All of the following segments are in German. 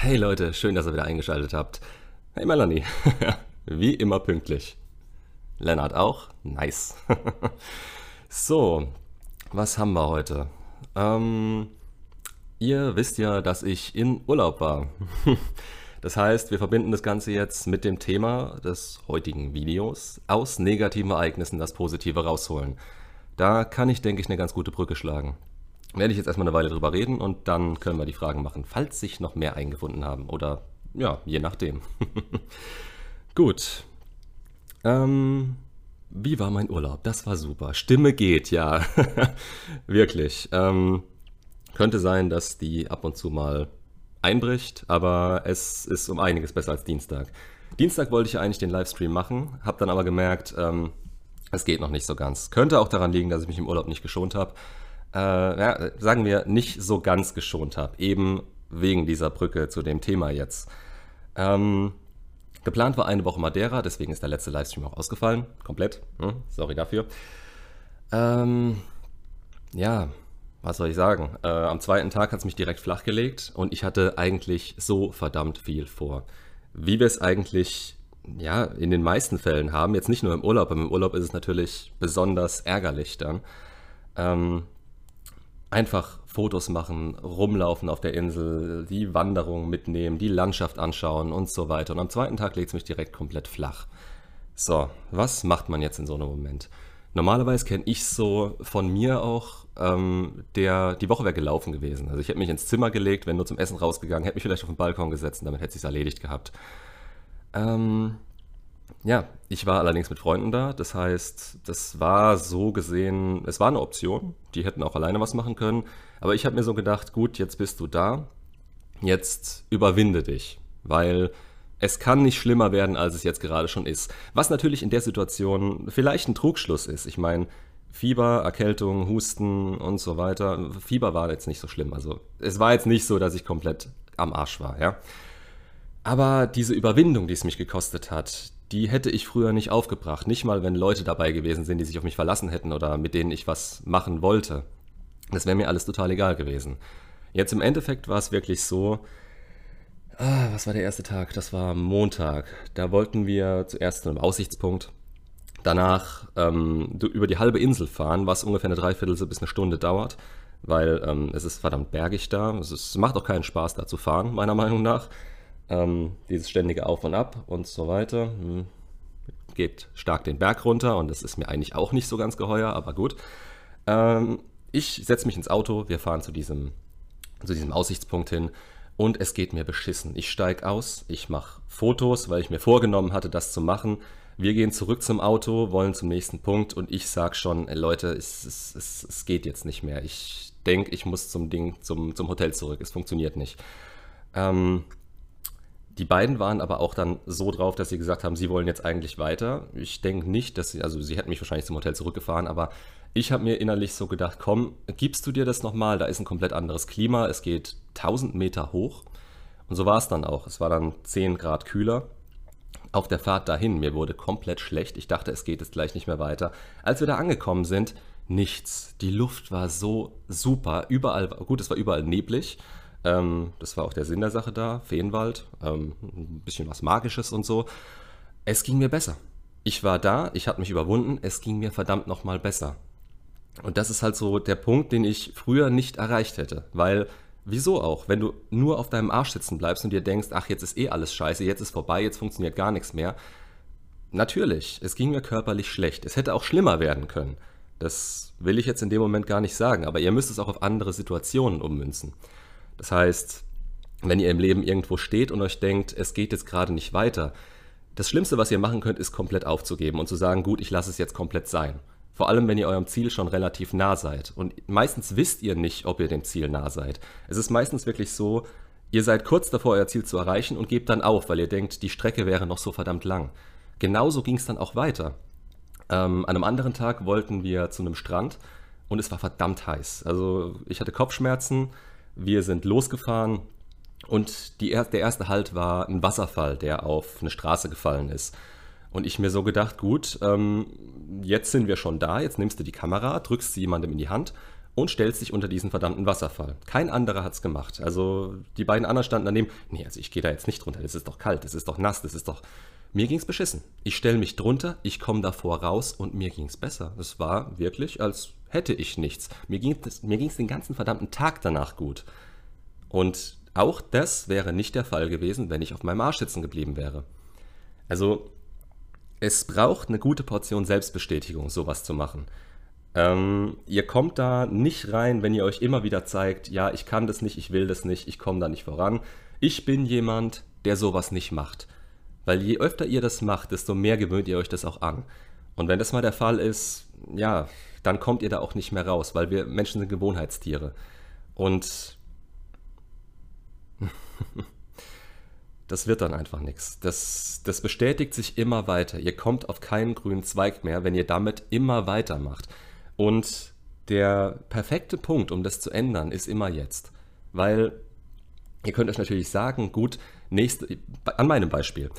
Hey Leute, schön, dass ihr wieder eingeschaltet habt. Hey Melanie, wie immer pünktlich. Lennart auch? Nice. so, was haben wir heute? Ähm, ihr wisst ja, dass ich in Urlaub war. Das heißt, wir verbinden das Ganze jetzt mit dem Thema des heutigen Videos, aus negativen Ereignissen das Positive rausholen. Da kann ich, denke ich, eine ganz gute Brücke schlagen. Werde ich jetzt erstmal eine Weile drüber reden und dann können wir die Fragen machen, falls sich noch mehr eingefunden haben. Oder ja, je nachdem. Gut. Ähm, wie war mein Urlaub? Das war super. Stimme geht, ja. Wirklich. Ähm, könnte sein, dass die ab und zu mal einbricht, aber es ist um einiges besser als Dienstag. Dienstag wollte ich eigentlich den Livestream machen, habe dann aber gemerkt, ähm, es geht noch nicht so ganz. Könnte auch daran liegen, dass ich mich im Urlaub nicht geschont habe. Äh, ja, sagen wir, nicht so ganz geschont habe. Eben wegen dieser Brücke zu dem Thema jetzt. Ähm, geplant war eine Woche Madeira, deswegen ist der letzte Livestream auch ausgefallen. Komplett. Hm, sorry dafür. Ähm, ja, was soll ich sagen? Äh, am zweiten Tag hat es mich direkt flachgelegt und ich hatte eigentlich so verdammt viel vor. Wie wir es eigentlich ja, in den meisten Fällen haben, jetzt nicht nur im Urlaub, aber im Urlaub ist es natürlich besonders ärgerlich dann. Ähm, einfach Fotos machen, rumlaufen auf der Insel, die Wanderung mitnehmen, die Landschaft anschauen und so weiter. Und am zweiten Tag legt es mich direkt komplett flach. So, was macht man jetzt in so einem Moment? Normalerweise kenne ich so von mir auch, ähm, der, die Woche wäre gelaufen gewesen. Also ich hätte mich ins Zimmer gelegt, wenn nur zum Essen rausgegangen, hätte mich vielleicht auf den Balkon gesetzt und damit hätte es sich erledigt gehabt. Ähm, ja, ich war allerdings mit Freunden da. Das heißt, das war so gesehen, es war eine Option. Die hätten auch alleine was machen können. Aber ich habe mir so gedacht, gut, jetzt bist du da. Jetzt überwinde dich. Weil es kann nicht schlimmer werden, als es jetzt gerade schon ist. Was natürlich in der Situation vielleicht ein Trugschluss ist. Ich meine, Fieber, Erkältung, Husten und so weiter. Fieber war jetzt nicht so schlimm. Also es war jetzt nicht so, dass ich komplett am Arsch war, ja. Aber diese Überwindung, die es mich gekostet hat, die hätte ich früher nicht aufgebracht. Nicht mal, wenn Leute dabei gewesen sind, die sich auf mich verlassen hätten oder mit denen ich was machen wollte. Das wäre mir alles total egal gewesen. Jetzt im Endeffekt war es wirklich so, ah, was war der erste Tag? Das war Montag. Da wollten wir zuerst zu einem Aussichtspunkt, danach ähm, über die halbe Insel fahren, was ungefähr eine Dreiviertel bis eine Stunde dauert, weil ähm, es ist verdammt bergig da. Es, ist, es macht auch keinen Spaß, da zu fahren, meiner Meinung nach. Ähm, dieses ständige Auf und Ab und so weiter. Hm. Geht stark den Berg runter und das ist mir eigentlich auch nicht so ganz geheuer, aber gut. Ähm, ich setze mich ins Auto, wir fahren zu diesem, zu diesem Aussichtspunkt hin und es geht mir beschissen. Ich steige aus, ich mache Fotos, weil ich mir vorgenommen hatte, das zu machen. Wir gehen zurück zum Auto, wollen zum nächsten Punkt und ich sage schon, ey Leute, es, es, es, es geht jetzt nicht mehr. Ich denke, ich muss zum Ding, zum, zum Hotel zurück. Es funktioniert nicht. Ähm, die beiden waren aber auch dann so drauf, dass sie gesagt haben, sie wollen jetzt eigentlich weiter. Ich denke nicht, dass sie, also sie hätten mich wahrscheinlich zum Hotel zurückgefahren, aber ich habe mir innerlich so gedacht, komm, gibst du dir das nochmal? Da ist ein komplett anderes Klima, es geht 1000 Meter hoch. Und so war es dann auch. Es war dann 10 Grad kühler. Auf der Fahrt dahin, mir wurde komplett schlecht. Ich dachte, es geht jetzt gleich nicht mehr weiter. Als wir da angekommen sind, nichts. Die Luft war so super. Überall, gut, es war überall neblig. Ähm, das war auch der Sinn der Sache da, Feenwald, ähm, ein bisschen was Magisches und so. Es ging mir besser. Ich war da, ich hatte mich überwunden, es ging mir verdammt nochmal besser. Und das ist halt so der Punkt, den ich früher nicht erreicht hätte. Weil, wieso auch? Wenn du nur auf deinem Arsch sitzen bleibst und dir denkst, ach, jetzt ist eh alles scheiße, jetzt ist vorbei, jetzt funktioniert gar nichts mehr. Natürlich, es ging mir körperlich schlecht. Es hätte auch schlimmer werden können. Das will ich jetzt in dem Moment gar nicht sagen, aber ihr müsst es auch auf andere Situationen ummünzen. Das heißt, wenn ihr im Leben irgendwo steht und euch denkt, es geht jetzt gerade nicht weiter, das Schlimmste, was ihr machen könnt, ist komplett aufzugeben und zu sagen, gut, ich lasse es jetzt komplett sein. Vor allem, wenn ihr eurem Ziel schon relativ nah seid. Und meistens wisst ihr nicht, ob ihr dem Ziel nah seid. Es ist meistens wirklich so, ihr seid kurz davor, euer Ziel zu erreichen und gebt dann auf, weil ihr denkt, die Strecke wäre noch so verdammt lang. Genauso ging es dann auch weiter. Ähm, an einem anderen Tag wollten wir zu einem Strand und es war verdammt heiß. Also ich hatte Kopfschmerzen, wir sind losgefahren und die, der erste Halt war ein Wasserfall, der auf eine Straße gefallen ist. Und ich mir so gedacht, gut, ähm, jetzt sind wir schon da, jetzt nimmst du die Kamera, drückst sie jemandem in die Hand und stellst dich unter diesen verdammten Wasserfall. Kein anderer hat es gemacht. Also die beiden anderen standen daneben. Nee, also ich gehe da jetzt nicht drunter. Das ist doch kalt, das ist doch nass, das ist doch. Mir ging es beschissen. Ich stelle mich drunter, ich komme davor raus und mir ging es besser. Es war wirklich, als hätte ich nichts. Mir ging es mir den ganzen verdammten Tag danach gut. Und auch das wäre nicht der Fall gewesen, wenn ich auf meinem Arsch sitzen geblieben wäre. Also, es braucht eine gute Portion Selbstbestätigung, sowas zu machen. Ähm, ihr kommt da nicht rein, wenn ihr euch immer wieder zeigt, ja, ich kann das nicht, ich will das nicht, ich komme da nicht voran. Ich bin jemand, der sowas nicht macht. Weil je öfter ihr das macht, desto mehr gewöhnt ihr euch das auch an. Und wenn das mal der Fall ist, ja, dann kommt ihr da auch nicht mehr raus, weil wir Menschen sind Gewohnheitstiere. Und das wird dann einfach nichts. Das, das bestätigt sich immer weiter. Ihr kommt auf keinen grünen Zweig mehr, wenn ihr damit immer weitermacht. Und der perfekte Punkt, um das zu ändern, ist immer jetzt. Weil ihr könnt euch natürlich sagen, gut, nächste, an meinem Beispiel.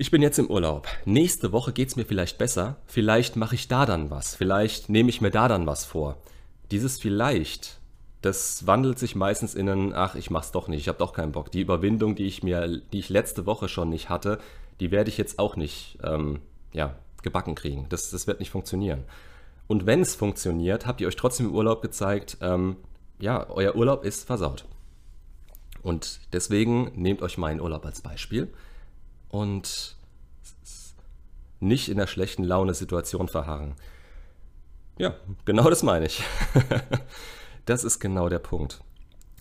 Ich bin jetzt im Urlaub. Nächste Woche geht es mir vielleicht besser. Vielleicht mache ich da dann was. Vielleicht nehme ich mir da dann was vor. Dieses vielleicht, das wandelt sich meistens in ein, ach, ich mach's doch nicht, ich habe doch keinen Bock. Die Überwindung, die ich mir, die ich letzte Woche schon nicht hatte, die werde ich jetzt auch nicht, ähm, ja, gebacken kriegen. Das, das wird nicht funktionieren. Und wenn es funktioniert, habt ihr euch trotzdem im Urlaub gezeigt, ähm, ja, euer Urlaub ist versaut. Und deswegen nehmt euch meinen Urlaub als Beispiel und nicht in der schlechten Laune-Situation verharren. Ja, genau das meine ich. das ist genau der Punkt.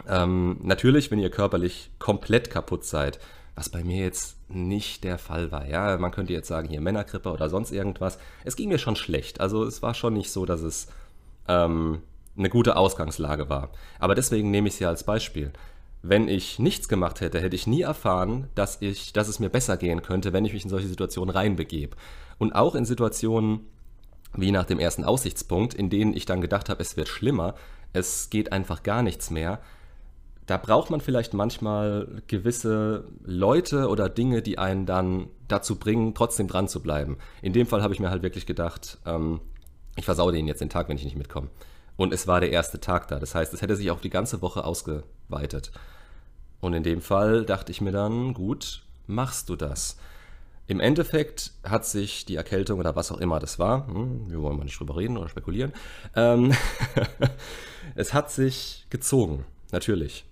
Ähm, natürlich, wenn ihr körperlich komplett kaputt seid, was bei mir jetzt nicht der Fall war. Ja, man könnte jetzt sagen, hier Männergrippe oder sonst irgendwas. Es ging mir schon schlecht. Also es war schon nicht so, dass es ähm, eine gute Ausgangslage war. Aber deswegen nehme ich es ja als Beispiel. Wenn ich nichts gemacht hätte, hätte ich nie erfahren, dass, ich, dass es mir besser gehen könnte, wenn ich mich in solche Situationen reinbegebe. Und auch in Situationen wie nach dem ersten Aussichtspunkt, in denen ich dann gedacht habe, es wird schlimmer, es geht einfach gar nichts mehr, da braucht man vielleicht manchmal gewisse Leute oder Dinge, die einen dann dazu bringen, trotzdem dran zu bleiben. In dem Fall habe ich mir halt wirklich gedacht, ähm, ich versaue denen jetzt den Tag, wenn ich nicht mitkomme. Und es war der erste Tag da. Das heißt, es hätte sich auch die ganze Woche ausgeweitet. Und in dem Fall dachte ich mir dann, gut, machst du das. Im Endeffekt hat sich die Erkältung oder was auch immer das war, hm, wir wollen mal nicht drüber reden oder spekulieren, ähm, es hat sich gezogen, natürlich.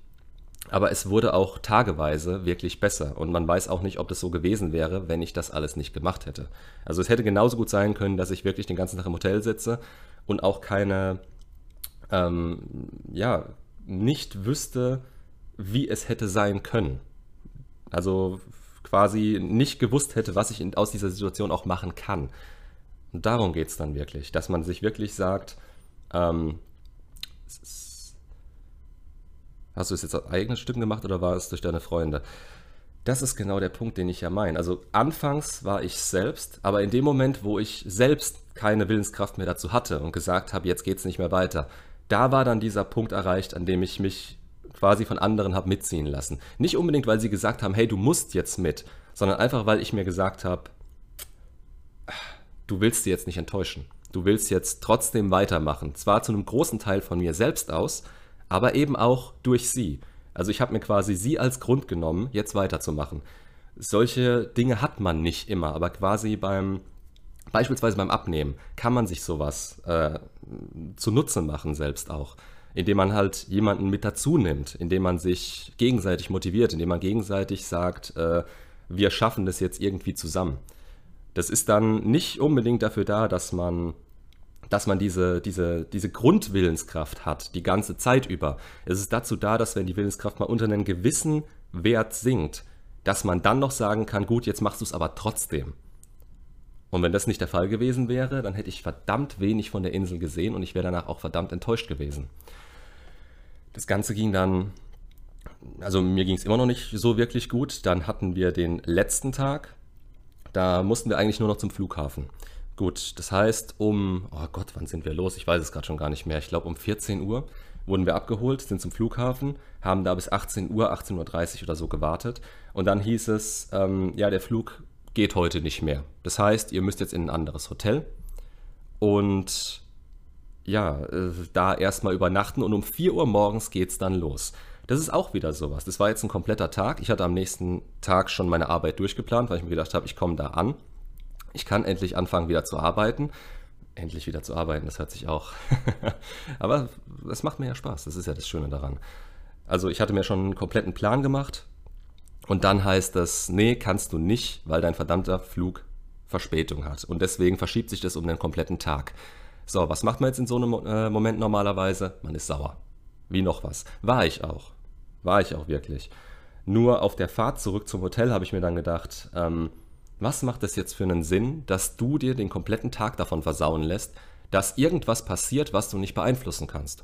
Aber es wurde auch tageweise wirklich besser. Und man weiß auch nicht, ob das so gewesen wäre, wenn ich das alles nicht gemacht hätte. Also es hätte genauso gut sein können, dass ich wirklich den ganzen Tag im Hotel sitze und auch keine, ähm, ja, nicht wüsste, wie es hätte sein können. Also quasi nicht gewusst hätte, was ich in, aus dieser Situation auch machen kann. Und darum geht es dann wirklich, dass man sich wirklich sagt, ähm, Hast du es jetzt aus eigenen Stücken gemacht oder war es durch deine Freunde? Das ist genau der Punkt, den ich ja meine. Also anfangs war ich selbst, aber in dem Moment, wo ich selbst keine Willenskraft mehr dazu hatte und gesagt habe, jetzt geht es nicht mehr weiter, da war dann dieser Punkt erreicht, an dem ich mich quasi von anderen habe mitziehen lassen. Nicht unbedingt, weil sie gesagt haben, hey, du musst jetzt mit, sondern einfach, weil ich mir gesagt habe, du willst sie jetzt nicht enttäuschen. Du willst jetzt trotzdem weitermachen. Zwar zu einem großen Teil von mir selbst aus, aber eben auch durch sie. Also ich habe mir quasi sie als Grund genommen, jetzt weiterzumachen. Solche Dinge hat man nicht immer, aber quasi beim, beispielsweise beim Abnehmen, kann man sich sowas äh, zunutze machen, selbst auch. Indem man halt jemanden mit dazu nimmt, indem man sich gegenseitig motiviert, indem man gegenseitig sagt, äh, wir schaffen das jetzt irgendwie zusammen. Das ist dann nicht unbedingt dafür da, dass man dass man diese, diese, diese Grundwillenskraft hat, die ganze Zeit über. Es ist dazu da, dass wenn die Willenskraft mal unter einen gewissen Wert sinkt, dass man dann noch sagen kann, gut, jetzt machst du es aber trotzdem. Und wenn das nicht der Fall gewesen wäre, dann hätte ich verdammt wenig von der Insel gesehen und ich wäre danach auch verdammt enttäuscht gewesen. Das Ganze ging dann, also mir ging es immer noch nicht so wirklich gut. Dann hatten wir den letzten Tag, da mussten wir eigentlich nur noch zum Flughafen. Gut, das heißt, um, oh Gott, wann sind wir los? Ich weiß es gerade schon gar nicht mehr. Ich glaube, um 14 Uhr wurden wir abgeholt, sind zum Flughafen, haben da bis 18 Uhr, 18.30 Uhr oder so gewartet. Und dann hieß es, ähm, ja, der Flug geht heute nicht mehr. Das heißt, ihr müsst jetzt in ein anderes Hotel. Und ja, äh, da erstmal übernachten und um 4 Uhr morgens geht es dann los. Das ist auch wieder sowas. Das war jetzt ein kompletter Tag. Ich hatte am nächsten Tag schon meine Arbeit durchgeplant, weil ich mir gedacht habe, ich komme da an. Ich kann endlich anfangen, wieder zu arbeiten. Endlich wieder zu arbeiten, das hört sich auch. Aber es macht mir ja Spaß. Das ist ja das Schöne daran. Also ich hatte mir schon einen kompletten Plan gemacht. Und dann heißt das, nee, kannst du nicht, weil dein verdammter Flug Verspätung hat. Und deswegen verschiebt sich das um den kompletten Tag. So, was macht man jetzt in so einem äh, Moment normalerweise? Man ist sauer. Wie noch was. War ich auch. War ich auch wirklich. Nur auf der Fahrt zurück zum Hotel habe ich mir dann gedacht, ähm, was macht es jetzt für einen Sinn, dass du dir den kompletten Tag davon versauen lässt, dass irgendwas passiert, was du nicht beeinflussen kannst?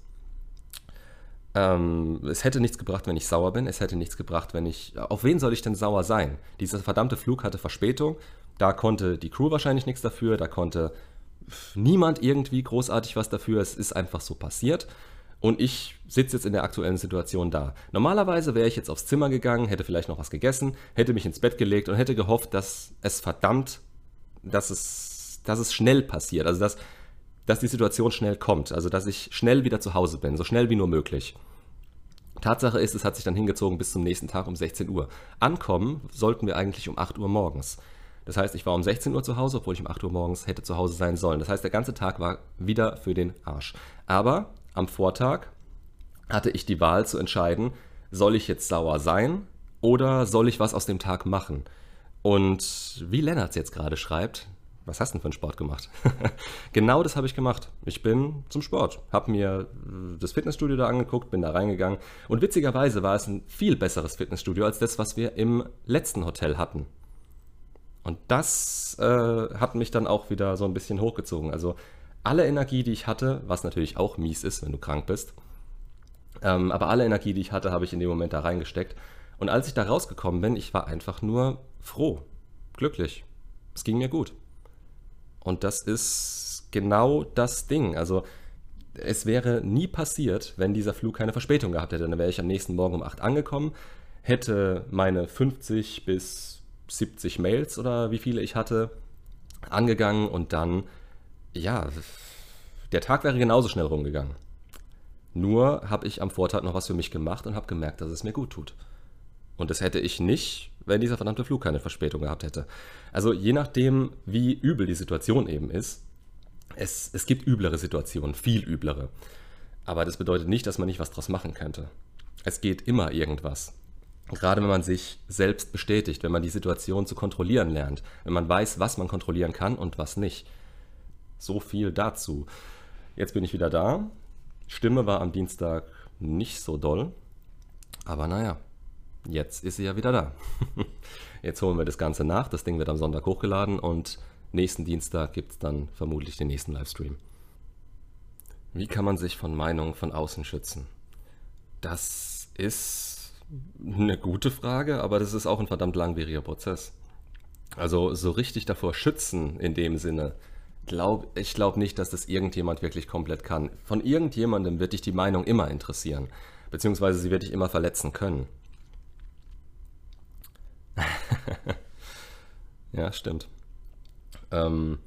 Ähm, es hätte nichts gebracht, wenn ich sauer bin. Es hätte nichts gebracht, wenn ich. Auf wen soll ich denn sauer sein? Dieser verdammte Flug hatte Verspätung. Da konnte die Crew wahrscheinlich nichts dafür. Da konnte niemand irgendwie großartig was dafür. Es ist einfach so passiert. Und ich sitze jetzt in der aktuellen Situation da. Normalerweise wäre ich jetzt aufs Zimmer gegangen, hätte vielleicht noch was gegessen, hätte mich ins Bett gelegt und hätte gehofft, dass es verdammt, dass es, dass es schnell passiert. Also dass, dass die Situation schnell kommt. Also dass ich schnell wieder zu Hause bin, so schnell wie nur möglich. Tatsache ist, es hat sich dann hingezogen bis zum nächsten Tag um 16 Uhr. Ankommen sollten wir eigentlich um 8 Uhr morgens. Das heißt, ich war um 16 Uhr zu Hause, obwohl ich um 8 Uhr morgens hätte zu Hause sein sollen. Das heißt, der ganze Tag war wieder für den Arsch. Aber am Vortag hatte ich die Wahl zu entscheiden, soll ich jetzt sauer sein oder soll ich was aus dem Tag machen? Und wie Lennart jetzt gerade schreibt, was hast du denn für einen Sport gemacht? genau das habe ich gemacht. Ich bin zum Sport, habe mir das Fitnessstudio da angeguckt, bin da reingegangen und witzigerweise war es ein viel besseres Fitnessstudio als das, was wir im letzten Hotel hatten. Und das äh, hat mich dann auch wieder so ein bisschen hochgezogen. Also alle Energie, die ich hatte, was natürlich auch mies ist, wenn du krank bist, ähm, aber alle Energie, die ich hatte, habe ich in dem Moment da reingesteckt. Und als ich da rausgekommen bin, ich war einfach nur froh, glücklich. Es ging mir gut. Und das ist genau das Ding. Also es wäre nie passiert, wenn dieser Flug keine Verspätung gehabt hätte. Dann wäre ich am nächsten Morgen um 8 angekommen, hätte meine 50 bis 70 Mails oder wie viele ich hatte, angegangen und dann, ja, der Tag wäre genauso schnell rumgegangen. Nur habe ich am Vortag noch was für mich gemacht und habe gemerkt, dass es mir gut tut. Und das hätte ich nicht, wenn dieser verdammte Flug keine Verspätung gehabt hätte. Also je nachdem, wie übel die Situation eben ist, es, es gibt üblere Situationen, viel üblere. Aber das bedeutet nicht, dass man nicht was draus machen könnte. Es geht immer irgendwas. Gerade wenn man sich selbst bestätigt, wenn man die Situation zu kontrollieren lernt, wenn man weiß, was man kontrollieren kann und was nicht. So viel dazu. Jetzt bin ich wieder da. Stimme war am Dienstag nicht so doll. Aber naja, jetzt ist sie ja wieder da. Jetzt holen wir das Ganze nach. Das Ding wird am Sonntag hochgeladen und nächsten Dienstag gibt es dann vermutlich den nächsten Livestream. Wie kann man sich von Meinungen von außen schützen? Das ist eine gute Frage, aber das ist auch ein verdammt langwieriger Prozess. Also so richtig davor schützen in dem Sinne, glaub, ich glaube nicht, dass das irgendjemand wirklich komplett kann. Von irgendjemandem wird dich die Meinung immer interessieren, beziehungsweise sie wird dich immer verletzen können. ja, stimmt. Ähm,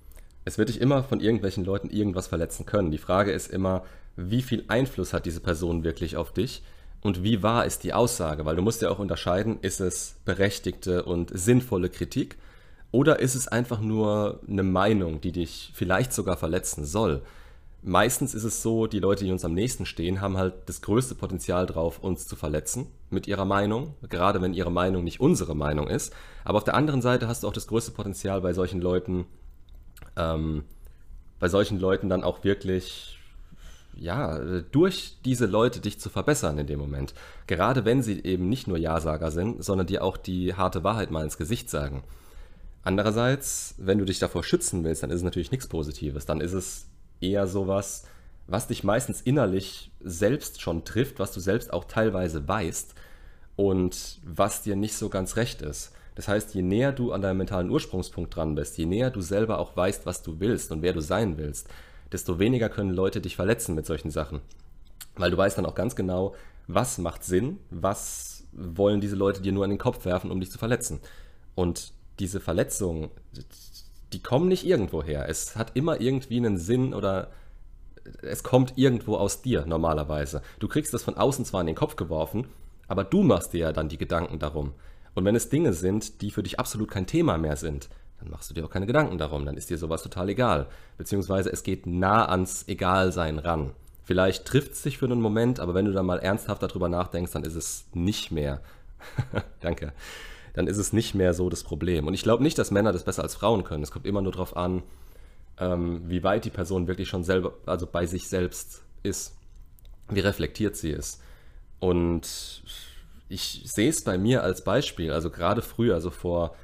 es wird dich immer von irgendwelchen Leuten irgendwas verletzen können. Die Frage ist immer, wie viel Einfluss hat diese Person wirklich auf dich und wie wahr ist die Aussage? Weil du musst ja auch unterscheiden, ist es berechtigte und sinnvolle Kritik oder ist es einfach nur eine Meinung, die dich vielleicht sogar verletzen soll? Meistens ist es so, die Leute, die uns am nächsten stehen, haben halt das größte Potenzial drauf, uns zu verletzen mit ihrer Meinung, gerade wenn ihre Meinung nicht unsere Meinung ist. Aber auf der anderen Seite hast du auch das größte Potenzial bei solchen Leuten, ähm, bei solchen Leuten dann auch wirklich ja, durch diese Leute dich zu verbessern in dem Moment. Gerade wenn sie eben nicht nur Ja-Sager sind, sondern dir auch die harte Wahrheit mal ins Gesicht sagen. Andererseits, wenn du dich davor schützen willst, dann ist es natürlich nichts Positives. Dann ist es eher sowas, was dich meistens innerlich selbst schon trifft, was du selbst auch teilweise weißt und was dir nicht so ganz recht ist. Das heißt, je näher du an deinem mentalen Ursprungspunkt dran bist, je näher du selber auch weißt, was du willst und wer du sein willst, desto weniger können Leute dich verletzen mit solchen Sachen. Weil du weißt dann auch ganz genau, was macht Sinn, was wollen diese Leute dir nur an den Kopf werfen, um dich zu verletzen. Und diese Verletzungen, die kommen nicht irgendwo her. Es hat immer irgendwie einen Sinn oder es kommt irgendwo aus dir normalerweise. Du kriegst das von außen zwar in den Kopf geworfen, aber du machst dir ja dann die Gedanken darum. Und wenn es Dinge sind, die für dich absolut kein Thema mehr sind, dann machst du dir auch keine Gedanken darum, dann ist dir sowas total egal. Beziehungsweise es geht nah ans Egalsein ran. Vielleicht trifft es dich für einen Moment, aber wenn du dann mal ernsthaft darüber nachdenkst, dann ist es nicht mehr. Danke. Dann ist es nicht mehr so das Problem. Und ich glaube nicht, dass Männer das besser als Frauen können. Es kommt immer nur darauf an, ähm, wie weit die Person wirklich schon selber, also bei sich selbst ist, wie reflektiert sie ist. Und ich sehe es bei mir als Beispiel, also gerade früher, also vor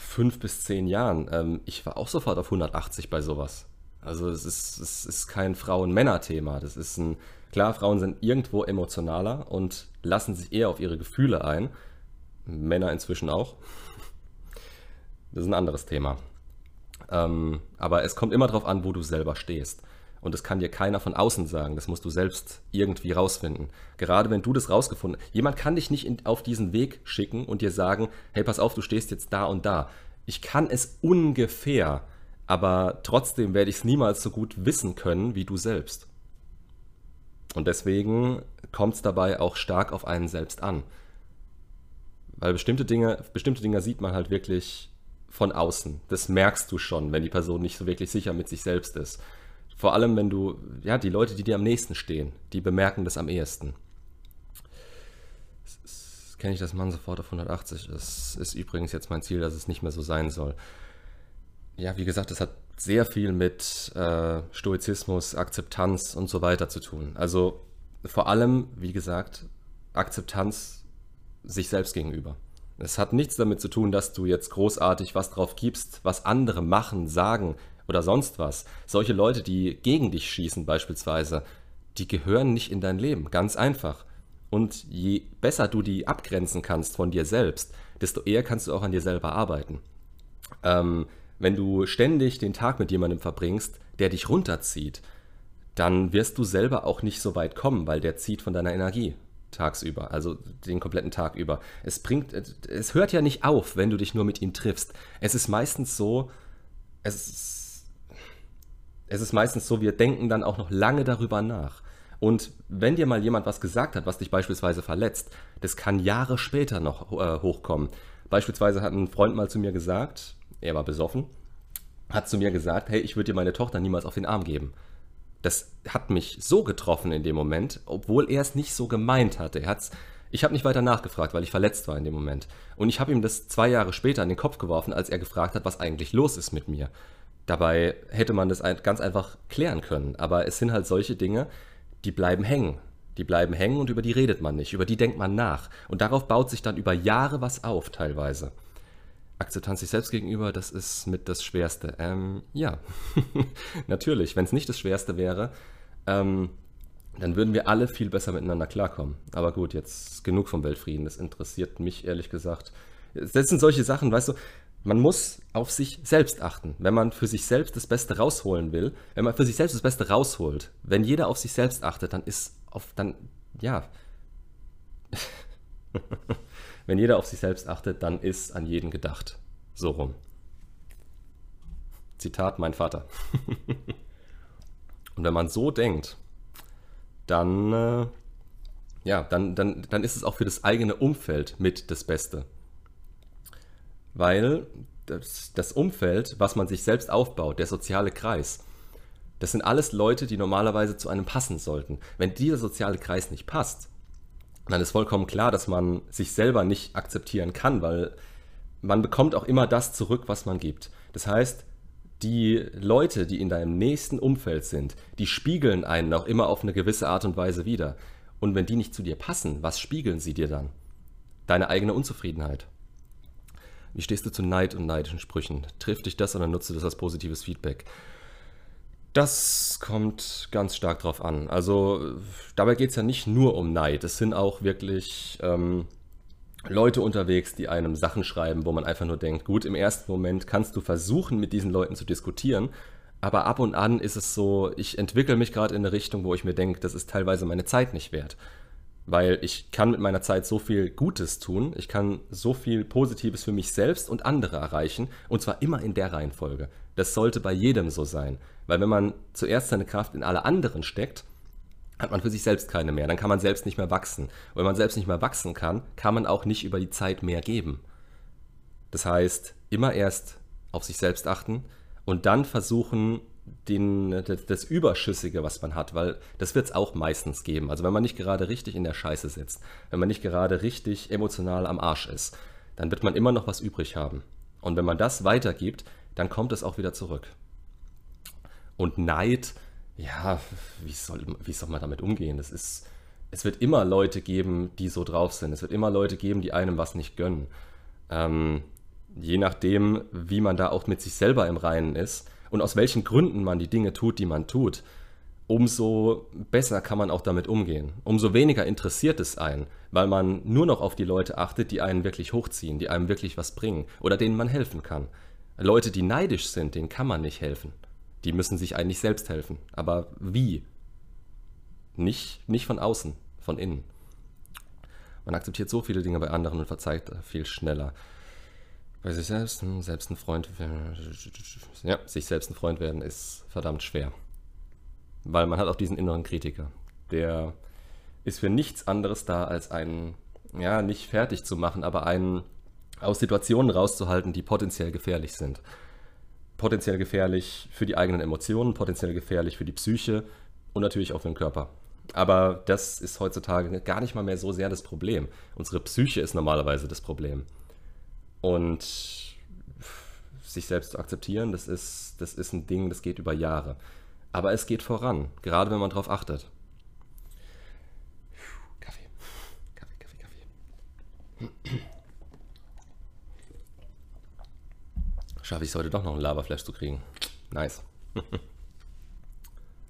fünf bis zehn Jahren, ähm, ich war auch sofort auf 180 bei sowas. Also es ist, es ist kein Frauen-Männer-Thema. Das ist ein, klar, Frauen sind irgendwo emotionaler und lassen sich eher auf ihre Gefühle ein. Männer inzwischen auch. Das ist ein anderes Thema. Ähm, aber es kommt immer darauf an, wo du selber stehst. Und das kann dir keiner von außen sagen. Das musst du selbst irgendwie rausfinden. Gerade wenn du das rausgefunden hast. Jemand kann dich nicht in, auf diesen Weg schicken und dir sagen, hey, pass auf, du stehst jetzt da und da. Ich kann es ungefähr, aber trotzdem werde ich es niemals so gut wissen können wie du selbst. Und deswegen kommt es dabei auch stark auf einen selbst an. Weil bestimmte Dinge, bestimmte Dinge sieht man halt wirklich von außen. Das merkst du schon, wenn die Person nicht so wirklich sicher mit sich selbst ist. Vor allem, wenn du, ja, die Leute, die dir am nächsten stehen, die bemerken das am ehesten. Kenne ich das Mann sofort auf 180. Das ist übrigens jetzt mein Ziel, dass es nicht mehr so sein soll. Ja, wie gesagt, das hat sehr viel mit äh, Stoizismus, Akzeptanz und so weiter zu tun. Also vor allem, wie gesagt, Akzeptanz sich selbst gegenüber. Es hat nichts damit zu tun, dass du jetzt großartig was drauf gibst, was andere machen, sagen oder sonst was. Solche Leute, die gegen dich schießen beispielsweise, die gehören nicht in dein Leben, ganz einfach. Und je besser du die abgrenzen kannst von dir selbst, desto eher kannst du auch an dir selber arbeiten. Ähm, wenn du ständig den Tag mit jemandem verbringst, der dich runterzieht, dann wirst du selber auch nicht so weit kommen, weil der zieht von deiner Energie tagsüber, also den kompletten Tag über. Es bringt, es hört ja nicht auf, wenn du dich nur mit ihm triffst. Es ist meistens so, es, es ist meistens so, wir denken dann auch noch lange darüber nach. Und wenn dir mal jemand was gesagt hat, was dich beispielsweise verletzt, das kann Jahre später noch äh, hochkommen. Beispielsweise hat ein Freund mal zu mir gesagt, er war besoffen, hat zu mir gesagt, hey, ich würde dir meine Tochter niemals auf den Arm geben das hat mich so getroffen in dem Moment, obwohl er es nicht so gemeint hatte. Er hat's, ich habe nicht weiter nachgefragt, weil ich verletzt war in dem Moment. Und ich habe ihm das zwei Jahre später in den Kopf geworfen, als er gefragt hat, was eigentlich los ist mit mir. Dabei hätte man das ganz einfach klären können. Aber es sind halt solche Dinge, die bleiben hängen. Die bleiben hängen und über die redet man nicht, über die denkt man nach. Und darauf baut sich dann über Jahre was auf teilweise. Akzeptanz sich selbst gegenüber, das ist mit das Schwerste. Ähm, ja, natürlich. Wenn es nicht das Schwerste wäre, ähm, dann würden wir alle viel besser miteinander klarkommen. Aber gut, jetzt genug vom Weltfrieden. Das interessiert mich ehrlich gesagt. Das sind solche Sachen, weißt du, man muss auf sich selbst achten. Wenn man für sich selbst das Beste rausholen will, wenn man für sich selbst das Beste rausholt, wenn jeder auf sich selbst achtet, dann ist auf, dann, ja. Wenn jeder auf sich selbst achtet, dann ist an jeden gedacht. So rum. Zitat mein Vater. Und wenn man so denkt, dann, äh, ja, dann, dann, dann ist es auch für das eigene Umfeld mit das Beste. Weil das, das Umfeld, was man sich selbst aufbaut, der soziale Kreis, das sind alles Leute, die normalerweise zu einem passen sollten. Wenn dieser soziale Kreis nicht passt, dann ist vollkommen klar, dass man sich selber nicht akzeptieren kann, weil man bekommt auch immer das zurück, was man gibt. Das heißt, die Leute, die in deinem nächsten Umfeld sind, die spiegeln einen auch immer auf eine gewisse Art und Weise wieder. Und wenn die nicht zu dir passen, was spiegeln sie dir dann? Deine eigene Unzufriedenheit. Wie stehst du zu Neid und neidischen Sprüchen? Trifft dich das oder nutzt du das als positives Feedback? Das kommt ganz stark drauf an. Also dabei geht es ja nicht nur um Neid. Es sind auch wirklich ähm, Leute unterwegs, die einem Sachen schreiben, wo man einfach nur denkt, gut, im ersten Moment kannst du versuchen, mit diesen Leuten zu diskutieren, aber ab und an ist es so, ich entwickle mich gerade in eine Richtung, wo ich mir denke, das ist teilweise meine Zeit nicht wert. Weil ich kann mit meiner Zeit so viel Gutes tun, ich kann so viel Positives für mich selbst und andere erreichen, und zwar immer in der Reihenfolge. Das sollte bei jedem so sein. Weil wenn man zuerst seine Kraft in alle anderen steckt, hat man für sich selbst keine mehr. Dann kann man selbst nicht mehr wachsen. Und wenn man selbst nicht mehr wachsen kann, kann man auch nicht über die Zeit mehr geben. Das heißt, immer erst auf sich selbst achten und dann versuchen, den, das, das, Überschüssige, was man hat, weil das wird es auch meistens geben. Also wenn man nicht gerade richtig in der Scheiße sitzt, wenn man nicht gerade richtig emotional am Arsch ist, dann wird man immer noch was übrig haben. Und wenn man das weitergibt, dann kommt es auch wieder zurück. Und Neid, ja, wie soll, wie soll man damit umgehen? Das ist, es wird immer Leute geben, die so drauf sind. Es wird immer Leute geben, die einem was nicht gönnen. Ähm, je nachdem, wie man da auch mit sich selber im Reinen ist und aus welchen Gründen man die Dinge tut, die man tut, umso besser kann man auch damit umgehen. Umso weniger interessiert es einen, weil man nur noch auf die Leute achtet, die einen wirklich hochziehen, die einem wirklich was bringen oder denen man helfen kann. Leute, die neidisch sind, denen kann man nicht helfen. Die müssen sich eigentlich selbst helfen. Aber wie? Nicht, nicht von außen, von innen. Man akzeptiert so viele Dinge bei anderen und verzeiht viel schneller. Bei sich selbst, selbst ein Freund, ja, sich selbst ein Freund werden ist verdammt schwer. Weil man hat auch diesen inneren Kritiker. Der ist für nichts anderes da, als einen, ja, nicht fertig zu machen, aber einen aus Situationen rauszuhalten, die potenziell gefährlich sind. Potenziell gefährlich für die eigenen Emotionen, potenziell gefährlich für die Psyche und natürlich auch für den Körper. Aber das ist heutzutage gar nicht mal mehr so sehr das Problem. Unsere Psyche ist normalerweise das Problem. Und sich selbst zu akzeptieren, das ist, das ist ein Ding, das geht über Jahre. Aber es geht voran, gerade wenn man darauf achtet. Kaffee. Kaffee, Kaffee, Kaffee. Schaffe ich es heute doch noch einen Laberflash zu kriegen. Nice.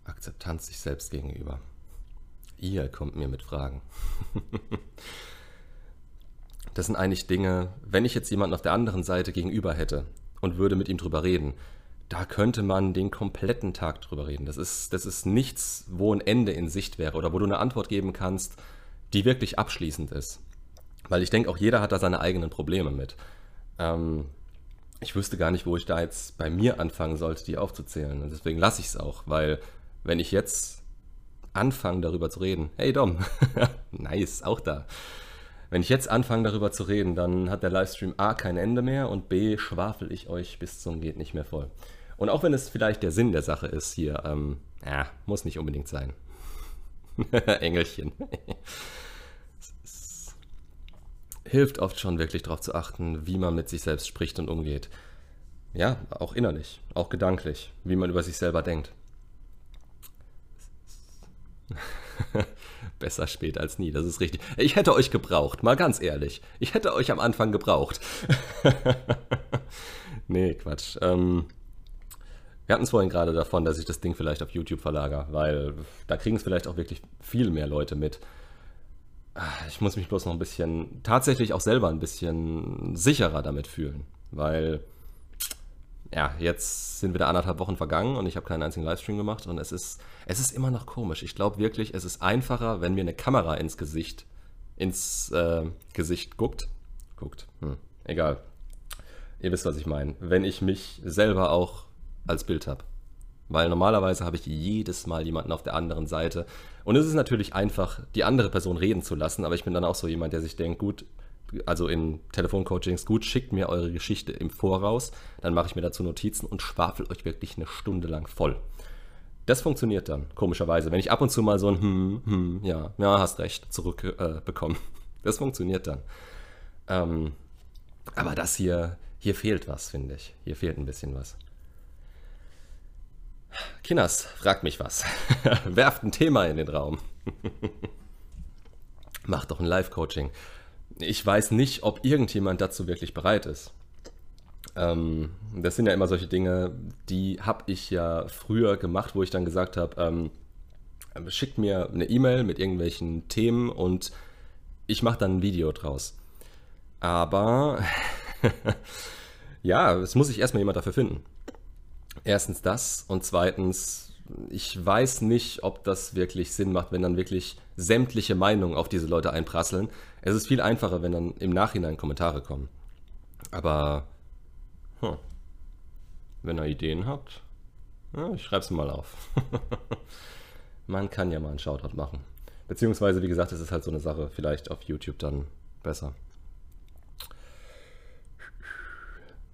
Akzeptanz sich selbst gegenüber. Ihr kommt mir mit Fragen. Das sind eigentlich Dinge, wenn ich jetzt jemanden auf der anderen Seite gegenüber hätte und würde mit ihm drüber reden, da könnte man den kompletten Tag drüber reden. Das ist, das ist nichts, wo ein Ende in Sicht wäre oder wo du eine Antwort geben kannst, die wirklich abschließend ist. Weil ich denke, auch jeder hat da seine eigenen Probleme mit. Ähm, ich wüsste gar nicht, wo ich da jetzt bei mir anfangen sollte, die aufzuzählen. Und deswegen lasse ich es auch, weil wenn ich jetzt anfange, darüber zu reden, hey Dom, nice, auch da. Wenn ich jetzt anfange darüber zu reden, dann hat der Livestream A kein Ende mehr und B schwafel ich euch bis zum geht nicht mehr voll. Und auch wenn es vielleicht der Sinn der Sache ist hier, ähm, ja, muss nicht unbedingt sein. Engelchen. hilft oft schon wirklich darauf zu achten, wie man mit sich selbst spricht und umgeht. Ja, auch innerlich, auch gedanklich, wie man über sich selber denkt. Besser spät als nie, das ist richtig. Ich hätte euch gebraucht, mal ganz ehrlich. Ich hätte euch am Anfang gebraucht. nee, Quatsch. Ähm, wir hatten es vorhin gerade davon, dass ich das Ding vielleicht auf YouTube verlagere, weil da kriegen es vielleicht auch wirklich viel mehr Leute mit. Ah, ich muss mich bloß noch ein bisschen, tatsächlich auch selber ein bisschen sicherer damit fühlen, weil ja, jetzt sind wieder anderthalb Wochen vergangen und ich habe keinen einzigen Livestream gemacht und es ist, es ist immer noch komisch. Ich glaube wirklich, es ist einfacher, wenn mir eine Kamera ins Gesicht, ins äh, Gesicht guckt. Guckt, hm, egal. Ihr wisst, was ich meine. Wenn ich mich selber auch als Bild habe. Weil normalerweise habe ich jedes Mal jemanden auf der anderen Seite. Und es ist natürlich einfach, die andere Person reden zu lassen, aber ich bin dann auch so jemand, der sich denkt, gut, also in Telefoncoachings, gut, schickt mir eure Geschichte im Voraus, dann mache ich mir dazu Notizen und schwafel euch wirklich eine Stunde lang voll. Das funktioniert dann, komischerweise. Wenn ich ab und zu mal so ein hm, hm, ja, ja, hast recht, zurückbekomme. Äh, das funktioniert dann. Ähm, aber das hier, hier fehlt was, finde ich. Hier fehlt ein bisschen was. Kinas, fragt mich was. Werft ein Thema in den Raum. Macht doch ein Live-Coaching ich weiß nicht, ob irgendjemand dazu wirklich bereit ist. Ähm, das sind ja immer solche Dinge, die habe ich ja früher gemacht, wo ich dann gesagt habe, ähm, schickt mir eine E-Mail mit irgendwelchen Themen und ich mache dann ein Video draus. Aber ja, es muss sich erstmal jemand dafür finden. Erstens das und zweitens ich weiß nicht, ob das wirklich Sinn macht, wenn dann wirklich sämtliche Meinungen auf diese Leute einprasseln. Es ist viel einfacher, wenn dann im Nachhinein Kommentare kommen. Aber hm. wenn ihr Ideen habt, ja, ich schreibe es mal auf. Man kann ja mal einen Shoutout machen. Beziehungsweise, wie gesagt, es ist halt so eine Sache, vielleicht auf YouTube dann besser.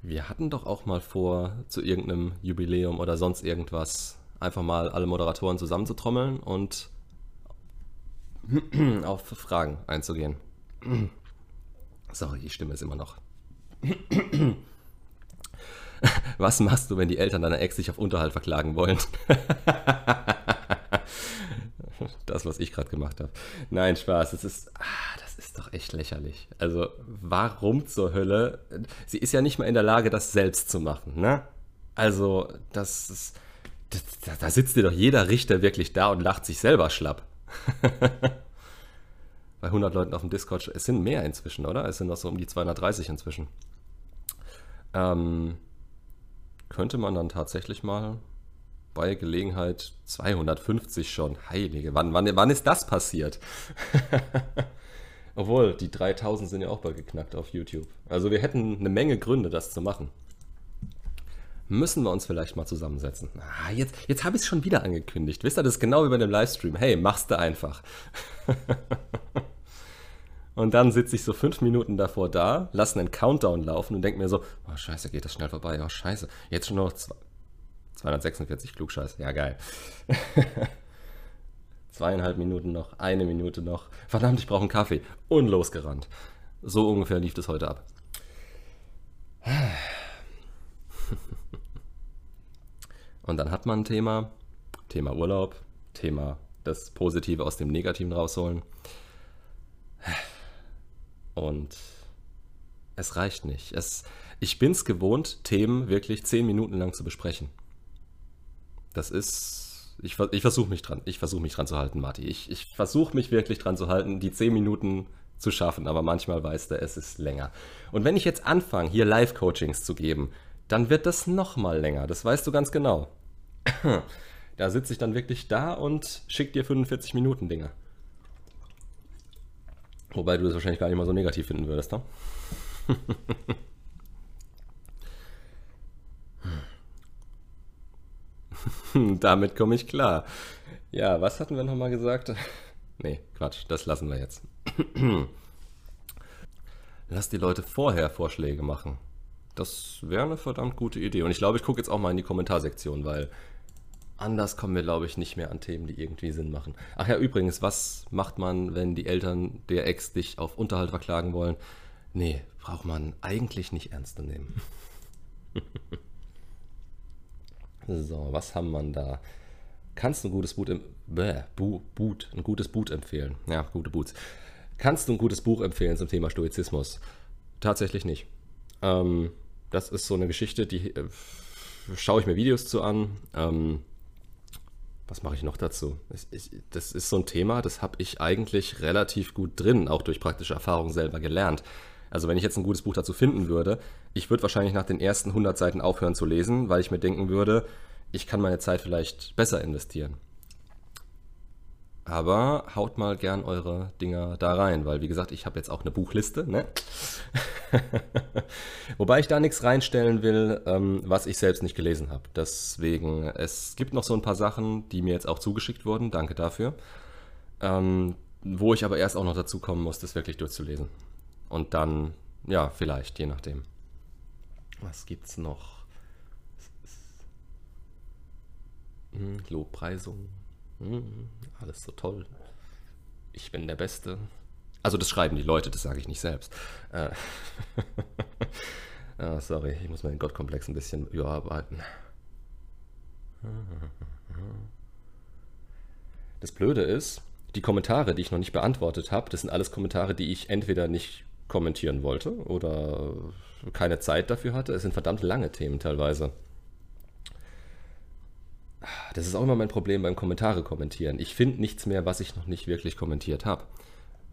Wir hatten doch auch mal vor, zu irgendeinem Jubiläum oder sonst irgendwas einfach mal alle Moderatoren zusammenzutrommeln und auf Fragen einzugehen. Sorry, die Stimme ist immer noch. Was machst du, wenn die Eltern deiner Ex sich auf Unterhalt verklagen wollen? das, was ich gerade gemacht habe. Nein, Spaß. Das ist, ah, das ist doch echt lächerlich. Also, warum zur Hölle? Sie ist ja nicht mal in der Lage, das selbst zu machen, ne? Also, das ist, das, da sitzt dir doch jeder Richter wirklich da und lacht sich selber schlapp. Bei 100 Leuten auf dem Discord, es sind mehr inzwischen, oder? Es sind noch so um die 230 inzwischen. Ähm, könnte man dann tatsächlich mal bei Gelegenheit 250 schon. Heilige, wann, wann, wann ist das passiert? Obwohl, die 3000 sind ja auch bald geknackt auf YouTube. Also wir hätten eine Menge Gründe, das zu machen. Müssen wir uns vielleicht mal zusammensetzen. Ah, jetzt jetzt habe ich es schon wieder angekündigt. Wisst ihr, das ist genau wie bei dem Livestream. Hey, machst du einfach. Und dann sitze ich so fünf Minuten davor da, lasse einen Countdown laufen und denke mir so, oh scheiße, geht das schnell vorbei, oh scheiße, jetzt schon noch 246 Klugscheiß, ja geil. Zweieinhalb Minuten noch, eine Minute noch, verdammt, ich brauche einen Kaffee und losgerannt. So ungefähr lief das heute ab. Und dann hat man ein Thema, Thema Urlaub, Thema das Positive aus dem Negativen rausholen. Und es reicht nicht. Es, ich bin es gewohnt, Themen wirklich zehn Minuten lang zu besprechen. Das ist. Ich, ich versuche mich dran. Ich versuche mich dran zu halten, Marti. Ich, ich versuche mich wirklich dran zu halten, die zehn Minuten zu schaffen, aber manchmal weiß der, es ist länger. Und wenn ich jetzt anfange, hier Live-Coachings zu geben, dann wird das nochmal länger. Das weißt du ganz genau. Da sitze ich dann wirklich da und schicke dir 45 Minuten Dinge. Wobei du das wahrscheinlich gar nicht mal so negativ finden würdest, ne? Damit komme ich klar. Ja, was hatten wir nochmal gesagt? Nee, Quatsch, das lassen wir jetzt. Lass die Leute vorher Vorschläge machen. Das wäre eine verdammt gute Idee. Und ich glaube, ich gucke jetzt auch mal in die Kommentarsektion, weil anders kommen wir, glaube ich, nicht mehr an Themen, die irgendwie Sinn machen. Ach ja, übrigens, was macht man, wenn die Eltern der Ex dich auf Unterhalt verklagen wollen? Nee, braucht man eigentlich nicht ernst zu nehmen. so, was haben wir da? Kannst du ein gutes Boot, im, bäh, Boot, ein gutes Boot empfehlen? Ja, gute Boots. Kannst du ein gutes Buch empfehlen zum Thema Stoizismus? Tatsächlich nicht. Ähm, das ist so eine Geschichte, die äh, schaue ich mir Videos zu an. Ähm, was mache ich noch dazu? Ich, das ist so ein Thema, das habe ich eigentlich relativ gut drin, auch durch praktische Erfahrung selber gelernt. Also wenn ich jetzt ein gutes Buch dazu finden würde, ich würde wahrscheinlich nach den ersten 100 Seiten aufhören zu lesen, weil ich mir denken würde, ich kann meine Zeit vielleicht besser investieren. Aber haut mal gern eure Dinger da rein, weil wie gesagt, ich habe jetzt auch eine Buchliste. Ne? Wobei ich da nichts reinstellen will, ähm, was ich selbst nicht gelesen habe. Deswegen, es gibt noch so ein paar Sachen, die mir jetzt auch zugeschickt wurden. Danke dafür. Ähm, wo ich aber erst auch noch dazu kommen muss, das wirklich durchzulesen. Und dann, ja, vielleicht, je nachdem. Was gibt's noch? Hm, Lobpreisung. Hm, alles so toll. Ich bin der Beste. Also das schreiben die Leute, das sage ich nicht selbst. Äh, ah, sorry, ich muss meinen Gottkomplex ein bisschen überarbeiten. Das Blöde ist, die Kommentare, die ich noch nicht beantwortet habe, das sind alles Kommentare, die ich entweder nicht kommentieren wollte oder keine Zeit dafür hatte. Es sind verdammt lange Themen teilweise. Das ist auch immer mein Problem beim Kommentare kommentieren. Ich finde nichts mehr, was ich noch nicht wirklich kommentiert habe.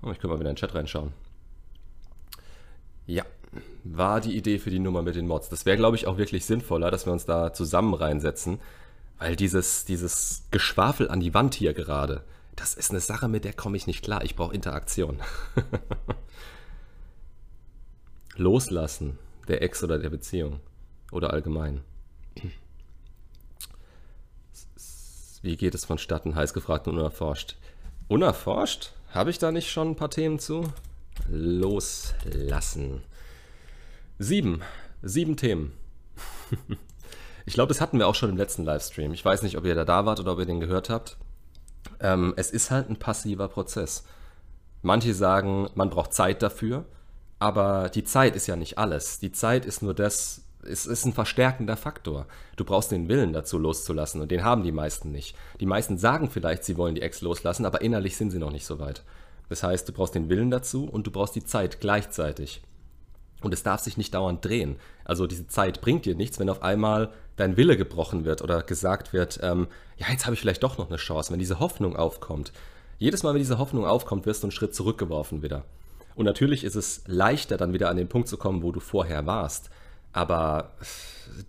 Oh, ich kann mal wieder in den Chat reinschauen. Ja, war die Idee für die Nummer mit den Mods. Das wäre, glaube ich, auch wirklich sinnvoller, dass wir uns da zusammen reinsetzen. Weil dieses, dieses Geschwafel an die Wand hier gerade, das ist eine Sache, mit der komme ich nicht klar. Ich brauche Interaktion. Loslassen der Ex oder der Beziehung. Oder allgemein. Wie geht es vonstatten? Heiß gefragt und unerforscht. Unerforscht? Habe ich da nicht schon ein paar Themen zu? Loslassen. Sieben. Sieben Themen. ich glaube, das hatten wir auch schon im letzten Livestream. Ich weiß nicht, ob ihr da da wart oder ob ihr den gehört habt. Ähm, es ist halt ein passiver Prozess. Manche sagen, man braucht Zeit dafür, aber die Zeit ist ja nicht alles. Die Zeit ist nur das, es ist ein verstärkender Faktor. Du brauchst den Willen dazu loszulassen und den haben die meisten nicht. Die meisten sagen vielleicht, sie wollen die Ex loslassen, aber innerlich sind sie noch nicht so weit. Das heißt, du brauchst den Willen dazu und du brauchst die Zeit gleichzeitig. Und es darf sich nicht dauernd drehen. Also diese Zeit bringt dir nichts, wenn auf einmal dein Wille gebrochen wird oder gesagt wird, ähm, ja, jetzt habe ich vielleicht doch noch eine Chance, wenn diese Hoffnung aufkommt. Jedes Mal, wenn diese Hoffnung aufkommt, wirst du einen Schritt zurückgeworfen wieder. Und natürlich ist es leichter, dann wieder an den Punkt zu kommen, wo du vorher warst. Aber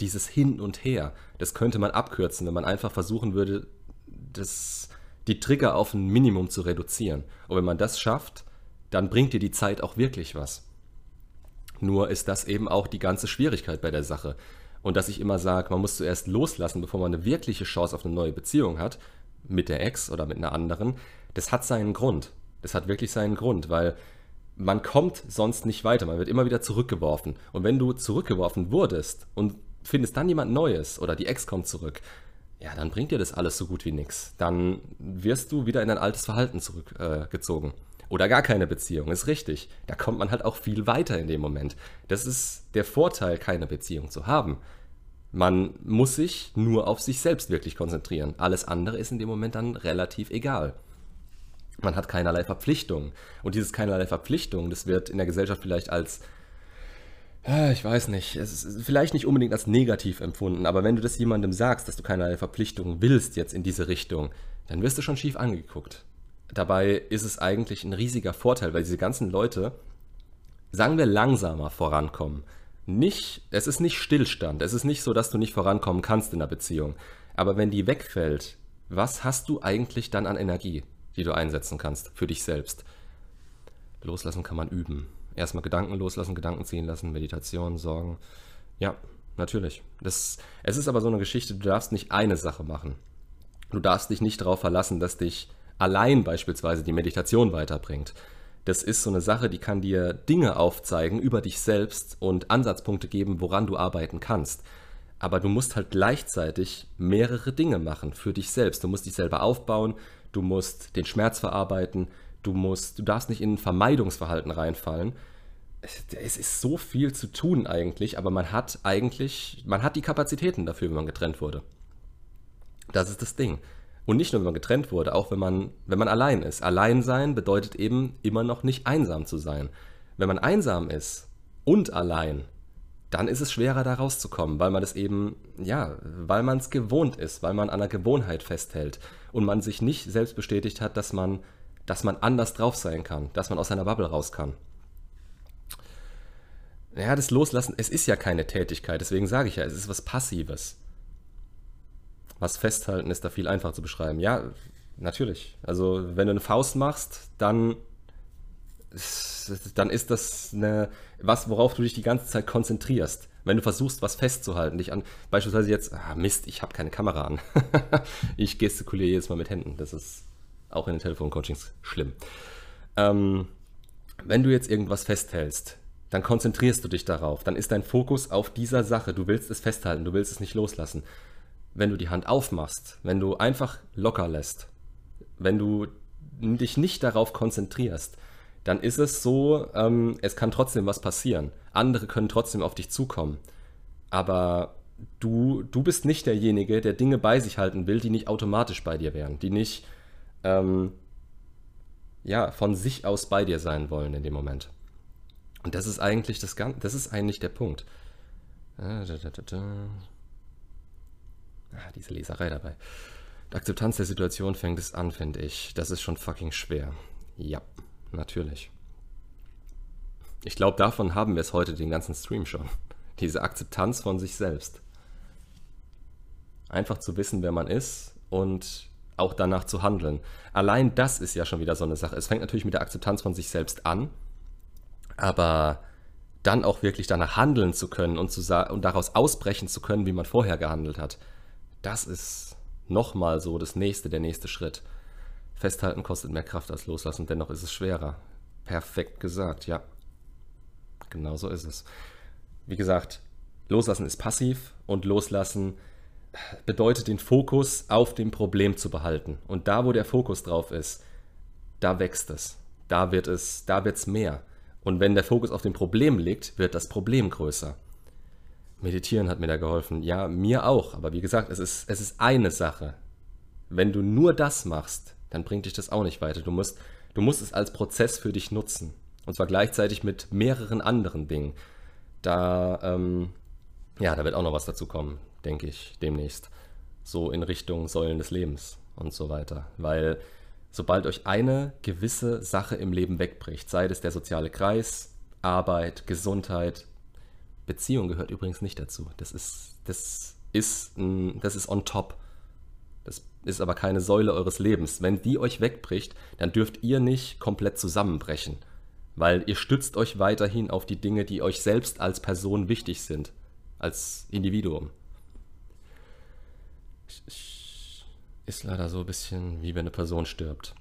dieses Hin und Her, das könnte man abkürzen, wenn man einfach versuchen würde, das, die Trigger auf ein Minimum zu reduzieren. Und wenn man das schafft, dann bringt dir die Zeit auch wirklich was. Nur ist das eben auch die ganze Schwierigkeit bei der Sache. Und dass ich immer sage, man muss zuerst loslassen, bevor man eine wirkliche Chance auf eine neue Beziehung hat, mit der Ex oder mit einer anderen, das hat seinen Grund. Das hat wirklich seinen Grund, weil man kommt sonst nicht weiter. Man wird immer wieder zurückgeworfen. Und wenn du zurückgeworfen wurdest und findest dann jemand Neues oder die Ex kommt zurück, ja, dann bringt dir das alles so gut wie nichts. Dann wirst du wieder in dein altes Verhalten zurückgezogen. Äh, oder gar keine Beziehung, ist richtig. Da kommt man halt auch viel weiter in dem Moment. Das ist der Vorteil, keine Beziehung zu haben. Man muss sich nur auf sich selbst wirklich konzentrieren. Alles andere ist in dem Moment dann relativ egal. Man hat keinerlei Verpflichtungen. Und dieses keinerlei Verpflichtungen, das wird in der Gesellschaft vielleicht als, äh, ich weiß nicht, es ist vielleicht nicht unbedingt als negativ empfunden, aber wenn du das jemandem sagst, dass du keinerlei Verpflichtungen willst jetzt in diese Richtung, dann wirst du schon schief angeguckt. Dabei ist es eigentlich ein riesiger Vorteil, weil diese ganzen Leute, sagen wir, langsamer vorankommen. Nicht, es ist nicht Stillstand, es ist nicht so, dass du nicht vorankommen kannst in einer Beziehung. Aber wenn die wegfällt, was hast du eigentlich dann an Energie? Die du einsetzen kannst für dich selbst. Loslassen kann man üben. Erstmal Gedanken loslassen, Gedanken ziehen lassen, Meditation, Sorgen. Ja, natürlich. Das, es ist aber so eine Geschichte, du darfst nicht eine Sache machen. Du darfst dich nicht darauf verlassen, dass dich allein beispielsweise die Meditation weiterbringt. Das ist so eine Sache, die kann dir Dinge aufzeigen über dich selbst und Ansatzpunkte geben, woran du arbeiten kannst. Aber du musst halt gleichzeitig mehrere Dinge machen für dich selbst. Du musst dich selber aufbauen, du musst den Schmerz verarbeiten, du musst, du darfst nicht in ein Vermeidungsverhalten reinfallen. Es ist so viel zu tun eigentlich, aber man hat eigentlich, man hat die Kapazitäten dafür, wenn man getrennt wurde. Das ist das Ding. Und nicht nur, wenn man getrennt wurde, auch wenn man, wenn man allein ist. Allein sein bedeutet eben immer noch nicht einsam zu sein. Wenn man einsam ist und allein, dann ist es schwerer da rauszukommen, weil man es eben, ja, weil man es gewohnt ist, weil man an einer Gewohnheit festhält und man sich nicht selbst bestätigt hat, dass man, dass man anders drauf sein kann, dass man aus seiner Bubble raus kann. Ja, das Loslassen, es ist ja keine Tätigkeit, deswegen sage ich ja, es ist was Passives. Was Festhalten ist da viel einfacher zu beschreiben. Ja, natürlich. Also, wenn du eine Faust machst, dann, dann ist das eine, was, worauf du dich die ganze Zeit konzentrierst. Wenn du versuchst, was festzuhalten, dich an, beispielsweise jetzt, ah Mist, ich habe keine Kamera an. ich gestikuliere jedes Mal mit Händen. Das ist auch in den Telefoncoachings schlimm. Ähm, wenn du jetzt irgendwas festhältst, dann konzentrierst du dich darauf. Dann ist dein Fokus auf dieser Sache. Du willst es festhalten, du willst es nicht loslassen. Wenn du die Hand aufmachst, wenn du einfach locker lässt, wenn du dich nicht darauf konzentrierst, dann ist es so, ähm, es kann trotzdem was passieren. Andere können trotzdem auf dich zukommen. Aber du, du bist nicht derjenige, der Dinge bei sich halten will, die nicht automatisch bei dir wären, die nicht ähm, ja, von sich aus bei dir sein wollen in dem Moment. Und das ist eigentlich das Ganze, das ist eigentlich der Punkt. Ah, ah, diese Leserei dabei. Die Akzeptanz der Situation fängt es an, finde ich. Das ist schon fucking schwer. Ja natürlich. Ich glaube, davon haben wir es heute den ganzen Stream schon. Diese Akzeptanz von sich selbst. Einfach zu wissen, wer man ist und auch danach zu handeln. Allein das ist ja schon wieder so eine Sache. Es fängt natürlich mit der Akzeptanz von sich selbst an, aber dann auch wirklich danach handeln zu können und, zu und daraus ausbrechen zu können, wie man vorher gehandelt hat, das ist nochmal so das nächste, der nächste Schritt. Festhalten kostet mehr Kraft als loslassen, dennoch ist es schwerer. Perfekt gesagt, ja. Genau so ist es. Wie gesagt, loslassen ist passiv und loslassen bedeutet den Fokus auf dem Problem zu behalten. Und da, wo der Fokus drauf ist, da wächst es. Da wird es, da wird es mehr. Und wenn der Fokus auf dem Problem liegt, wird das Problem größer. Meditieren hat mir da geholfen. Ja, mir auch. Aber wie gesagt, es ist, es ist eine Sache. Wenn du nur das machst, dann bringt dich das auch nicht weiter. Du musst, du musst es als Prozess für dich nutzen. Und zwar gleichzeitig mit mehreren anderen Dingen. Da, ähm, ja, da wird auch noch was dazu kommen, denke ich, demnächst. So in Richtung Säulen des Lebens und so weiter. Weil sobald euch eine gewisse Sache im Leben wegbricht, sei es der soziale Kreis, Arbeit, Gesundheit, Beziehung gehört übrigens nicht dazu. Das ist, das ist, das ist on top. Ist aber keine Säule eures Lebens. Wenn die euch wegbricht, dann dürft ihr nicht komplett zusammenbrechen, weil ihr stützt euch weiterhin auf die Dinge, die euch selbst als Person wichtig sind, als Individuum. Ist leider so ein bisschen wie wenn eine Person stirbt.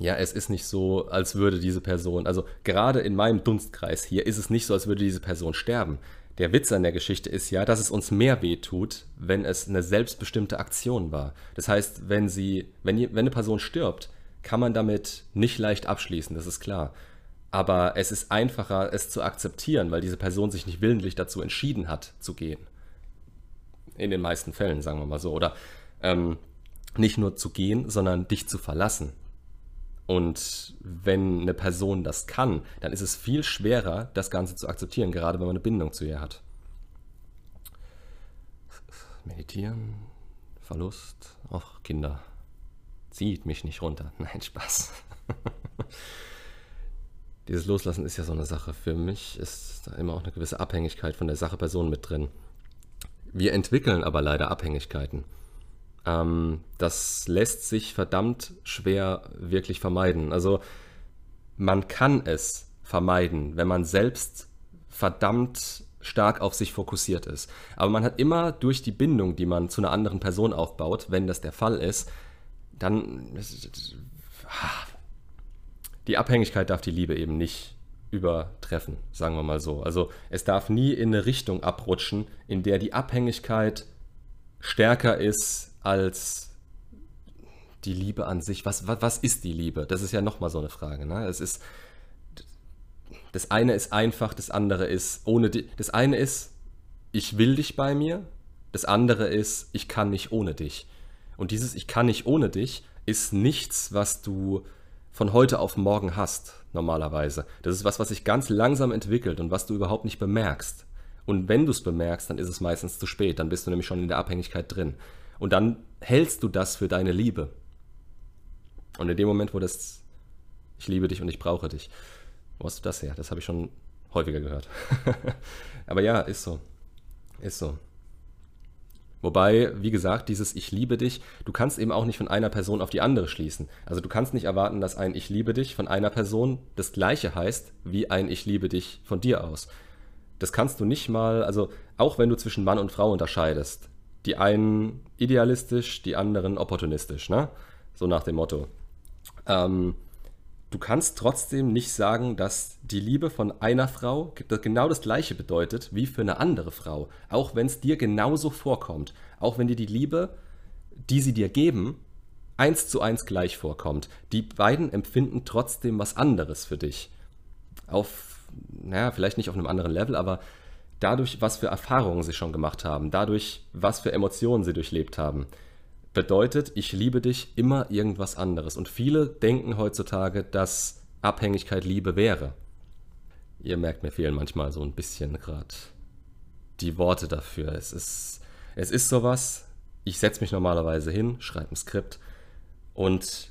Ja, es ist nicht so, als würde diese Person, also gerade in meinem Dunstkreis hier ist es nicht so, als würde diese Person sterben. Der Witz an der Geschichte ist ja, dass es uns mehr weh tut, wenn es eine selbstbestimmte Aktion war. Das heißt, wenn sie, wenn, wenn eine Person stirbt, kann man damit nicht leicht abschließen, das ist klar. Aber es ist einfacher, es zu akzeptieren, weil diese Person sich nicht willentlich dazu entschieden hat, zu gehen. In den meisten Fällen, sagen wir mal so. Oder ähm, nicht nur zu gehen, sondern dich zu verlassen. Und wenn eine Person das kann, dann ist es viel schwerer, das Ganze zu akzeptieren, gerade wenn man eine Bindung zu ihr hat. Meditieren, Verlust, auch Kinder. Zieht mich nicht runter. Nein, Spaß. Dieses Loslassen ist ja so eine Sache. Für mich ist da immer auch eine gewisse Abhängigkeit von der Sache Person mit drin. Wir entwickeln aber leider Abhängigkeiten. Ähm, das lässt sich verdammt schwer wirklich vermeiden. Also man kann es vermeiden, wenn man selbst verdammt stark auf sich fokussiert ist. Aber man hat immer durch die Bindung, die man zu einer anderen Person aufbaut, wenn das der Fall ist, dann die Abhängigkeit darf die Liebe eben nicht übertreffen, sagen wir mal so. Also es darf nie in eine Richtung abrutschen, in der die Abhängigkeit stärker ist als die Liebe an sich. Was, was, was ist die Liebe? Das ist ja nochmal so eine Frage. Ne? Es ist, das eine ist einfach, das andere ist ohne die, das eine ist, ich will dich bei mir, das andere ist, ich kann nicht ohne dich. Und dieses Ich kann nicht ohne dich ist nichts, was du von heute auf morgen hast, normalerweise. Das ist was, was sich ganz langsam entwickelt und was du überhaupt nicht bemerkst. Und wenn du es bemerkst, dann ist es meistens zu spät. Dann bist du nämlich schon in der Abhängigkeit drin. Und dann hältst du das für deine Liebe. Und in dem Moment, wo das Ich liebe dich und ich brauche dich, wo hast du das her? Das habe ich schon häufiger gehört. Aber ja, ist so. Ist so. Wobei, wie gesagt, dieses Ich liebe dich, du kannst eben auch nicht von einer Person auf die andere schließen. Also du kannst nicht erwarten, dass ein Ich liebe dich von einer Person das gleiche heißt wie ein Ich liebe dich von dir aus. Das kannst du nicht mal, also auch wenn du zwischen Mann und Frau unterscheidest, die einen idealistisch, die anderen opportunistisch, ne? So nach dem Motto. Ähm, du kannst trotzdem nicht sagen, dass die Liebe von einer Frau genau das gleiche bedeutet wie für eine andere Frau. Auch wenn es dir genauso vorkommt. Auch wenn dir die Liebe, die sie dir geben, eins zu eins gleich vorkommt. Die beiden empfinden trotzdem was anderes für dich. Auf, naja, vielleicht nicht auf einem anderen Level, aber dadurch, was für Erfahrungen sie schon gemacht haben, dadurch, was für Emotionen sie durchlebt haben, bedeutet, ich liebe dich immer irgendwas anderes. Und viele denken heutzutage, dass Abhängigkeit Liebe wäre. Ihr merkt, mir fehlen manchmal so ein bisschen gerade die Worte dafür. Es ist, es ist sowas, ich setze mich normalerweise hin, schreibe ein Skript und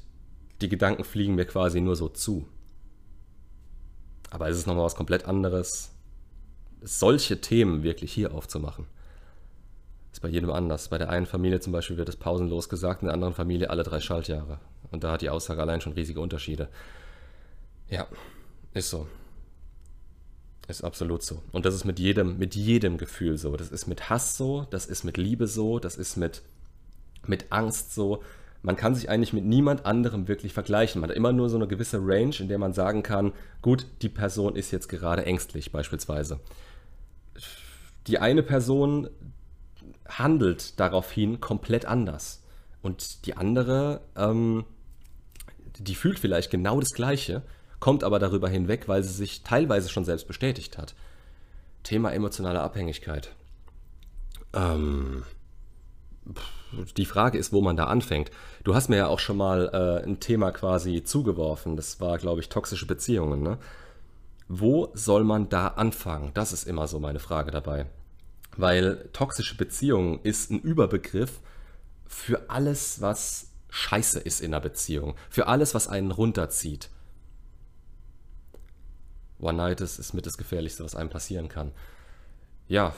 die Gedanken fliegen mir quasi nur so zu. Aber es ist nochmal was komplett anderes, solche Themen wirklich hier aufzumachen. Ist bei jedem anders. Bei der einen Familie zum Beispiel wird es pausenlos gesagt, in der anderen Familie alle drei Schaltjahre. Und da hat die Aussage allein schon riesige Unterschiede. Ja, ist so. Ist absolut so. Und das ist mit jedem, mit jedem Gefühl so. Das ist mit Hass so, das ist mit Liebe so, das ist mit, mit Angst so. Man kann sich eigentlich mit niemand anderem wirklich vergleichen. Man hat immer nur so eine gewisse Range, in der man sagen kann, gut, die Person ist jetzt gerade ängstlich beispielsweise. Die eine Person handelt daraufhin komplett anders. Und die andere, ähm, die fühlt vielleicht genau das Gleiche, kommt aber darüber hinweg, weil sie sich teilweise schon selbst bestätigt hat. Thema emotionale Abhängigkeit. Ähm, die Frage ist, wo man da anfängt. Du hast mir ja auch schon mal äh, ein Thema quasi zugeworfen. Das war, glaube ich, toxische Beziehungen. Ne? Wo soll man da anfangen? Das ist immer so meine Frage dabei. Weil toxische Beziehungen ist ein Überbegriff für alles, was scheiße ist in einer Beziehung. Für alles, was einen runterzieht. One-Night ist mit das Gefährlichste, was einem passieren kann. Ja,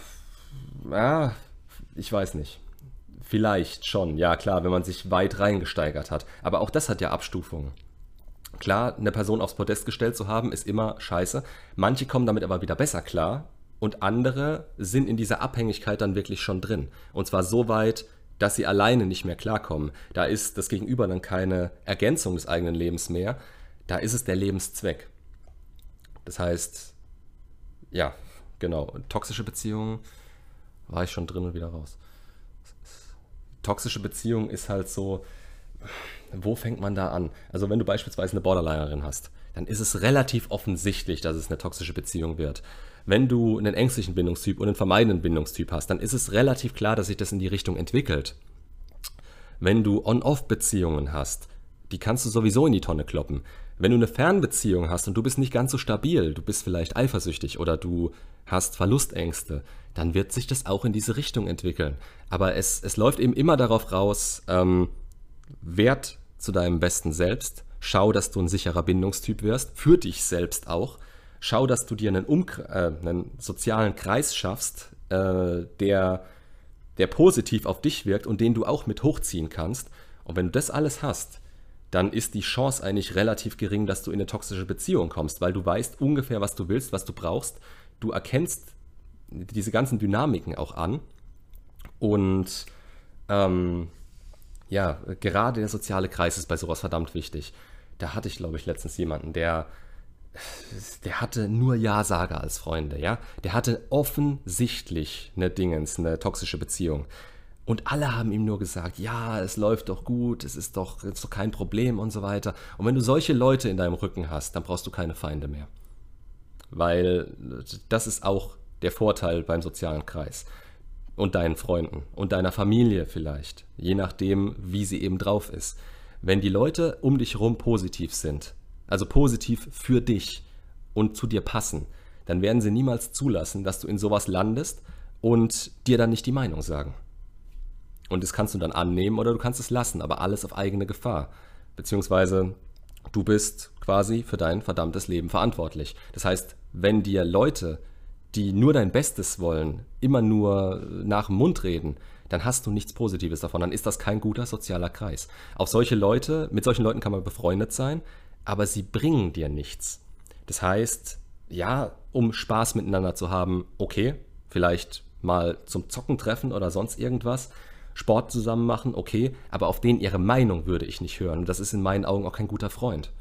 ja, ich weiß nicht. Vielleicht schon, ja klar, wenn man sich weit reingesteigert hat. Aber auch das hat ja Abstufungen. Klar, eine Person aufs Podest gestellt zu haben, ist immer scheiße. Manche kommen damit aber wieder besser klar und andere sind in dieser Abhängigkeit dann wirklich schon drin. Und zwar so weit, dass sie alleine nicht mehr klarkommen. Da ist das Gegenüber dann keine Ergänzung des eigenen Lebens mehr. Da ist es der Lebenszweck. Das heißt, ja, genau. Toxische Beziehungen war ich schon drin und wieder raus. Toxische Beziehung ist halt so, wo fängt man da an? Also wenn du beispielsweise eine Borderlinerin hast, dann ist es relativ offensichtlich, dass es eine toxische Beziehung wird. Wenn du einen ängstlichen Bindungstyp und einen vermeidenden Bindungstyp hast, dann ist es relativ klar, dass sich das in die Richtung entwickelt. Wenn du On-Off-Beziehungen hast, die kannst du sowieso in die Tonne kloppen. Wenn du eine Fernbeziehung hast und du bist nicht ganz so stabil, du bist vielleicht eifersüchtig oder du hast Verlustängste, dann wird sich das auch in diese Richtung entwickeln. Aber es, es läuft eben immer darauf raus, ähm, Wert zu deinem besten Selbst. Schau, dass du ein sicherer Bindungstyp wirst, für dich selbst auch. Schau, dass du dir einen, Umkre äh, einen sozialen Kreis schaffst, äh, der, der positiv auf dich wirkt und den du auch mit hochziehen kannst. Und wenn du das alles hast, dann ist die Chance eigentlich relativ gering, dass du in eine toxische Beziehung kommst, weil du weißt ungefähr, was du willst, was du brauchst. Du erkennst diese ganzen Dynamiken auch an. Und ähm, ja, gerade der soziale Kreis ist bei sowas verdammt wichtig. Da hatte ich, glaube ich, letztens jemanden, der, der hatte nur Ja-Sager als Freunde, ja. Der hatte offensichtlich eine Dingens, eine toxische Beziehung. Und alle haben ihm nur gesagt, ja, es läuft doch gut, es ist doch, es ist doch kein Problem und so weiter. Und wenn du solche Leute in deinem Rücken hast, dann brauchst du keine Feinde mehr. Weil das ist auch der Vorteil beim sozialen Kreis. Und deinen Freunden und deiner Familie vielleicht, je nachdem, wie sie eben drauf ist. Wenn die Leute um dich herum positiv sind, also positiv für dich und zu dir passen, dann werden sie niemals zulassen, dass du in sowas landest und dir dann nicht die Meinung sagen. Und das kannst du dann annehmen oder du kannst es lassen, aber alles auf eigene Gefahr. Beziehungsweise du bist quasi für dein verdammtes Leben verantwortlich. Das heißt, wenn dir Leute, die nur dein Bestes wollen, immer nur nach dem Mund reden, dann hast du nichts Positives davon. Dann ist das kein guter sozialer Kreis. Auch solche Leute, mit solchen Leuten kann man befreundet sein, aber sie bringen dir nichts. Das heißt, ja, um Spaß miteinander zu haben, okay, vielleicht mal zum Zocken treffen oder sonst irgendwas, Sport zusammen machen, okay, aber auf den ihre Meinung würde ich nicht hören. Das ist in meinen Augen auch kein guter Freund.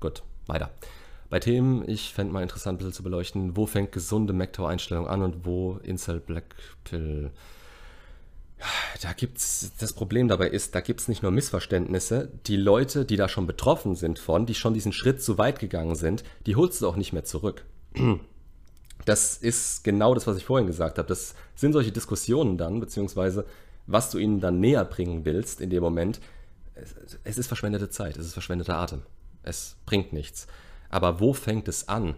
Gut, weiter. Bei Themen, ich fände mal interessant, ein bisschen zu beleuchten, wo fängt gesunde MacTow-Einstellung an und wo Incel Blackpill. Da gibt's, das Problem dabei ist, da gibt es nicht nur Missverständnisse. Die Leute, die da schon betroffen sind von, die schon diesen Schritt zu weit gegangen sind, die holst du auch nicht mehr zurück. Das ist genau das, was ich vorhin gesagt habe. Das sind solche Diskussionen dann, beziehungsweise was du ihnen dann näher bringen willst in dem Moment. Es ist verschwendete Zeit, es ist verschwendeter Atem. Es bringt nichts. Aber wo fängt es an?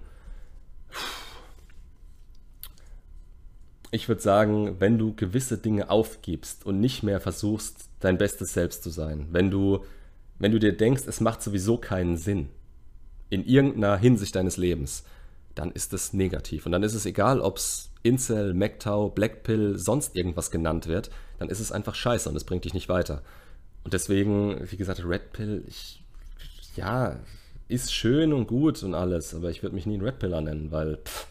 Ich würde sagen, wenn du gewisse Dinge aufgibst und nicht mehr versuchst, dein bestes Selbst zu sein, wenn du, wenn du dir denkst, es macht sowieso keinen Sinn in irgendeiner Hinsicht deines Lebens, dann ist es negativ. Und dann ist es egal, ob es Incel, MacTow, Blackpill, sonst irgendwas genannt wird, dann ist es einfach scheiße und es bringt dich nicht weiter. Und deswegen, wie gesagt, Redpill, ich, ja, ist schön und gut und alles, aber ich würde mich nie ein Red Pillar nennen, weil pff,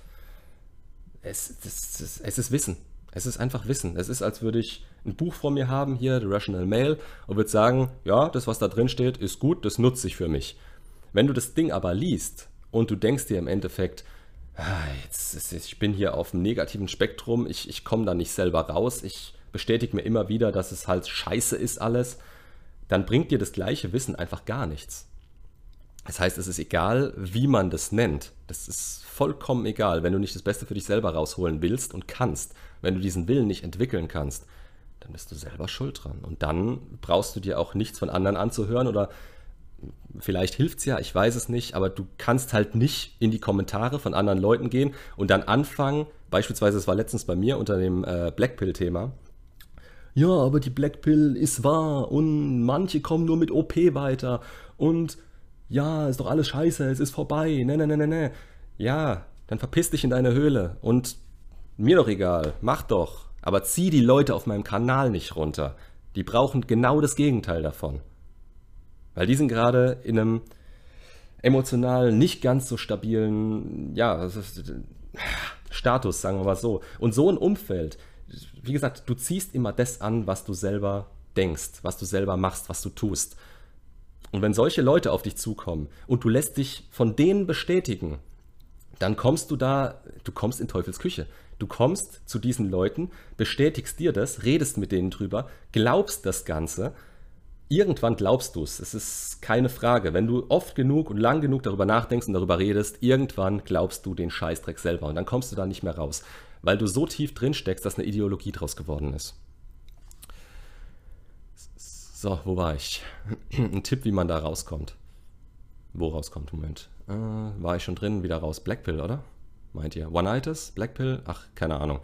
es, das, das, es ist Wissen. Es ist einfach Wissen. Es ist, als würde ich ein Buch vor mir haben, hier, The Rational Mail, und würde sagen, ja, das, was da drin steht, ist gut, das nutze ich für mich. Wenn du das Ding aber liest und du denkst dir im Endeffekt, ah, jetzt, ist, ich bin hier auf dem negativen Spektrum, ich, ich komme da nicht selber raus, ich bestätige mir immer wieder, dass es halt scheiße ist alles, dann bringt dir das gleiche Wissen einfach gar nichts. Das heißt, es ist egal, wie man das nennt. Das ist vollkommen egal, wenn du nicht das Beste für dich selber rausholen willst und kannst. Wenn du diesen Willen nicht entwickeln kannst, dann bist du selber schuld dran. Und dann brauchst du dir auch nichts von anderen anzuhören oder vielleicht hilft es ja, ich weiß es nicht, aber du kannst halt nicht in die Kommentare von anderen Leuten gehen und dann anfangen, beispielsweise, es war letztens bei mir unter dem äh, Blackpill-Thema, ja, aber die Blackpill ist wahr und manche kommen nur mit OP weiter und ja, ist doch alles scheiße, es ist vorbei, ne, ne, ne, ne, ne. Ja, dann verpiss dich in deine Höhle und mir doch egal, mach doch, aber zieh die Leute auf meinem Kanal nicht runter. Die brauchen genau das Gegenteil davon. Weil die sind gerade in einem emotional nicht ganz so stabilen, ja, Status, sagen wir mal so. Und so ein Umfeld, wie gesagt, du ziehst immer das an, was du selber denkst, was du selber machst, was du tust. Und wenn solche Leute auf dich zukommen und du lässt dich von denen bestätigen, dann kommst du da, du kommst in Teufels Küche. Du kommst zu diesen Leuten, bestätigst dir das, redest mit denen drüber, glaubst das Ganze irgendwann glaubst du es. Es ist keine Frage. Wenn du oft genug und lang genug darüber nachdenkst und darüber redest, irgendwann glaubst du den Scheißdreck selber und dann kommst du da nicht mehr raus, weil du so tief drin steckst, dass eine Ideologie draus geworden ist. So, wo war ich? Ein Tipp, wie man da rauskommt. Wo rauskommt, Moment. Äh, war ich schon drin, wieder raus. Blackpill, oder? Meint ihr? One-Itis? Blackpill? Ach, keine Ahnung.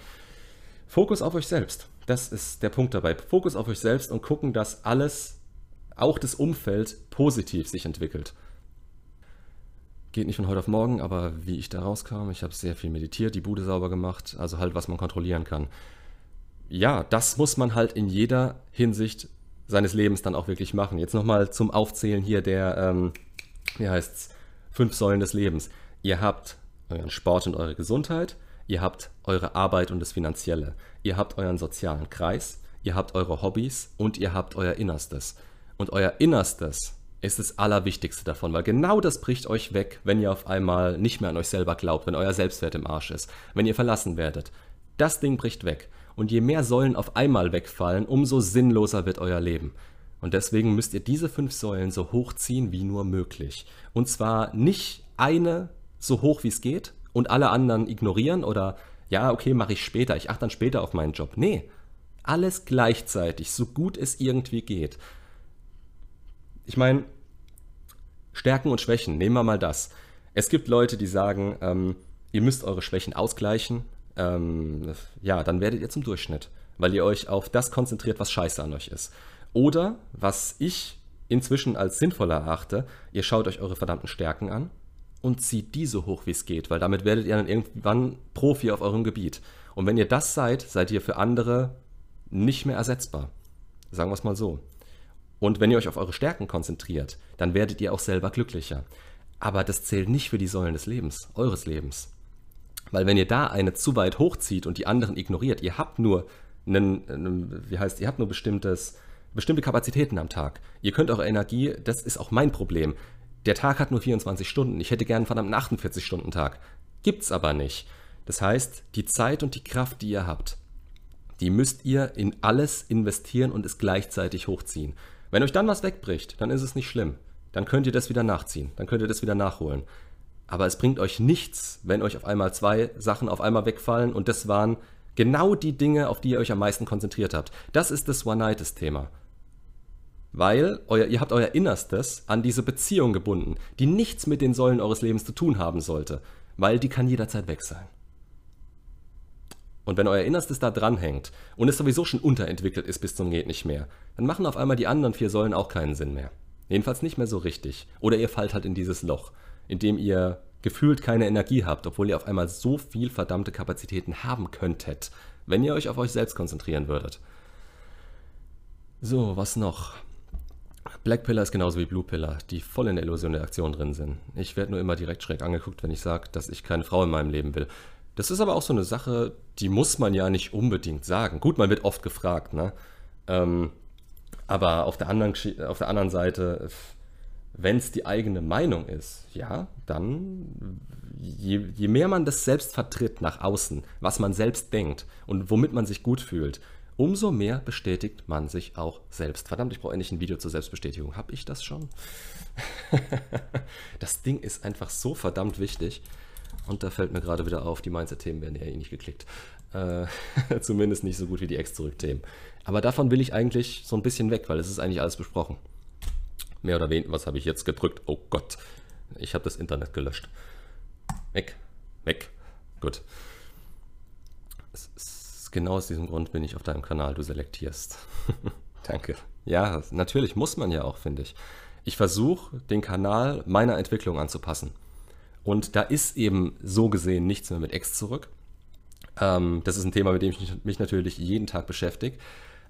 Fokus auf euch selbst. Das ist der Punkt dabei. Fokus auf euch selbst und gucken, dass alles auch das Umfeld positiv sich entwickelt. Geht nicht von heute auf morgen, aber wie ich da rauskam, ich habe sehr viel meditiert, die Bude sauber gemacht, also halt, was man kontrollieren kann. Ja, das muss man halt in jeder Hinsicht seines Lebens dann auch wirklich machen. Jetzt nochmal zum Aufzählen hier der, ähm, wie heißt's, fünf Säulen des Lebens. Ihr habt euren Sport und eure Gesundheit, ihr habt eure Arbeit und das Finanzielle, ihr habt euren sozialen Kreis, ihr habt eure Hobbys und ihr habt euer Innerstes. Und euer Innerstes ist das Allerwichtigste davon, weil genau das bricht euch weg, wenn ihr auf einmal nicht mehr an euch selber glaubt, wenn euer Selbstwert im Arsch ist, wenn ihr verlassen werdet. Das Ding bricht weg. Und je mehr Säulen auf einmal wegfallen, umso sinnloser wird euer Leben. Und deswegen müsst ihr diese fünf Säulen so hochziehen wie nur möglich. Und zwar nicht eine so hoch wie es geht und alle anderen ignorieren oder ja, okay, mache ich später, ich achte dann später auf meinen Job. Nee, alles gleichzeitig, so gut es irgendwie geht ich meine, Stärken und Schwächen, nehmen wir mal das. Es gibt Leute, die sagen, ähm, ihr müsst eure Schwächen ausgleichen. Ähm, ja, dann werdet ihr zum Durchschnitt, weil ihr euch auf das konzentriert, was scheiße an euch ist. Oder, was ich inzwischen als sinnvoller erachte, ihr schaut euch eure verdammten Stärken an und zieht diese hoch, wie es geht, weil damit werdet ihr dann irgendwann Profi auf eurem Gebiet. Und wenn ihr das seid, seid ihr für andere nicht mehr ersetzbar. Sagen wir es mal so. Und wenn ihr euch auf eure Stärken konzentriert, dann werdet ihr auch selber glücklicher. Aber das zählt nicht für die Säulen des Lebens, eures Lebens. Weil wenn ihr da eine zu weit hochzieht und die anderen ignoriert, ihr habt nur einen, wie heißt, ihr habt nur bestimmtes, bestimmte Kapazitäten am Tag. Ihr könnt eure Energie, das ist auch mein Problem. Der Tag hat nur 24 Stunden. Ich hätte gern einen verdammten 48-Stunden-Tag. Gibt's aber nicht. Das heißt, die Zeit und die Kraft, die ihr habt, die müsst ihr in alles investieren und es gleichzeitig hochziehen. Wenn euch dann was wegbricht, dann ist es nicht schlimm. Dann könnt ihr das wieder nachziehen, dann könnt ihr das wieder nachholen. Aber es bringt euch nichts, wenn euch auf einmal zwei Sachen auf einmal wegfallen und das waren genau die Dinge, auf die ihr euch am meisten konzentriert habt. Das ist das One-Night-Thema. Weil euer, ihr habt euer Innerstes an diese Beziehung gebunden, die nichts mit den Säulen eures Lebens zu tun haben sollte, weil die kann jederzeit weg sein. Und wenn euer Innerstes da dranhängt und es sowieso schon unterentwickelt ist bis zum geht nicht mehr, dann machen auf einmal die anderen vier Säulen auch keinen Sinn mehr. Jedenfalls nicht mehr so richtig. Oder ihr fallt halt in dieses Loch, in dem ihr gefühlt keine Energie habt, obwohl ihr auf einmal so viel verdammte Kapazitäten haben könntet, wenn ihr euch auf euch selbst konzentrieren würdet. So, was noch? Black Pillar ist genauso wie Blue Pillar, die voll in der Illusion der Aktion drin sind. Ich werde nur immer direkt schräg angeguckt, wenn ich sage, dass ich keine Frau in meinem Leben will. Das ist aber auch so eine Sache, die muss man ja nicht unbedingt sagen. Gut, man wird oft gefragt, ne? Ähm, aber auf der anderen, auf der anderen Seite, wenn es die eigene Meinung ist, ja, dann je, je mehr man das selbst vertritt nach außen, was man selbst denkt und womit man sich gut fühlt, umso mehr bestätigt man sich auch selbst. Verdammt, ich brauche endlich ein Video zur Selbstbestätigung. Habe ich das schon? das Ding ist einfach so verdammt wichtig. Und da fällt mir gerade wieder auf, die Mindset-Themen werden ja eh nicht geklickt. Äh, zumindest nicht so gut wie die Ex-Zurück-Themen. Aber davon will ich eigentlich so ein bisschen weg, weil es ist eigentlich alles besprochen. Mehr oder weniger, was habe ich jetzt gedrückt? Oh Gott, ich habe das Internet gelöscht. Weg, weg. Gut. Genau aus diesem Grund bin ich auf deinem Kanal, du selektierst. Danke. Ja, natürlich muss man ja auch, finde ich. Ich versuche, den Kanal meiner Entwicklung anzupassen. Und da ist eben so gesehen nichts mehr mit Ex zurück. Ähm, das ist ein Thema, mit dem ich mich natürlich jeden Tag beschäftige.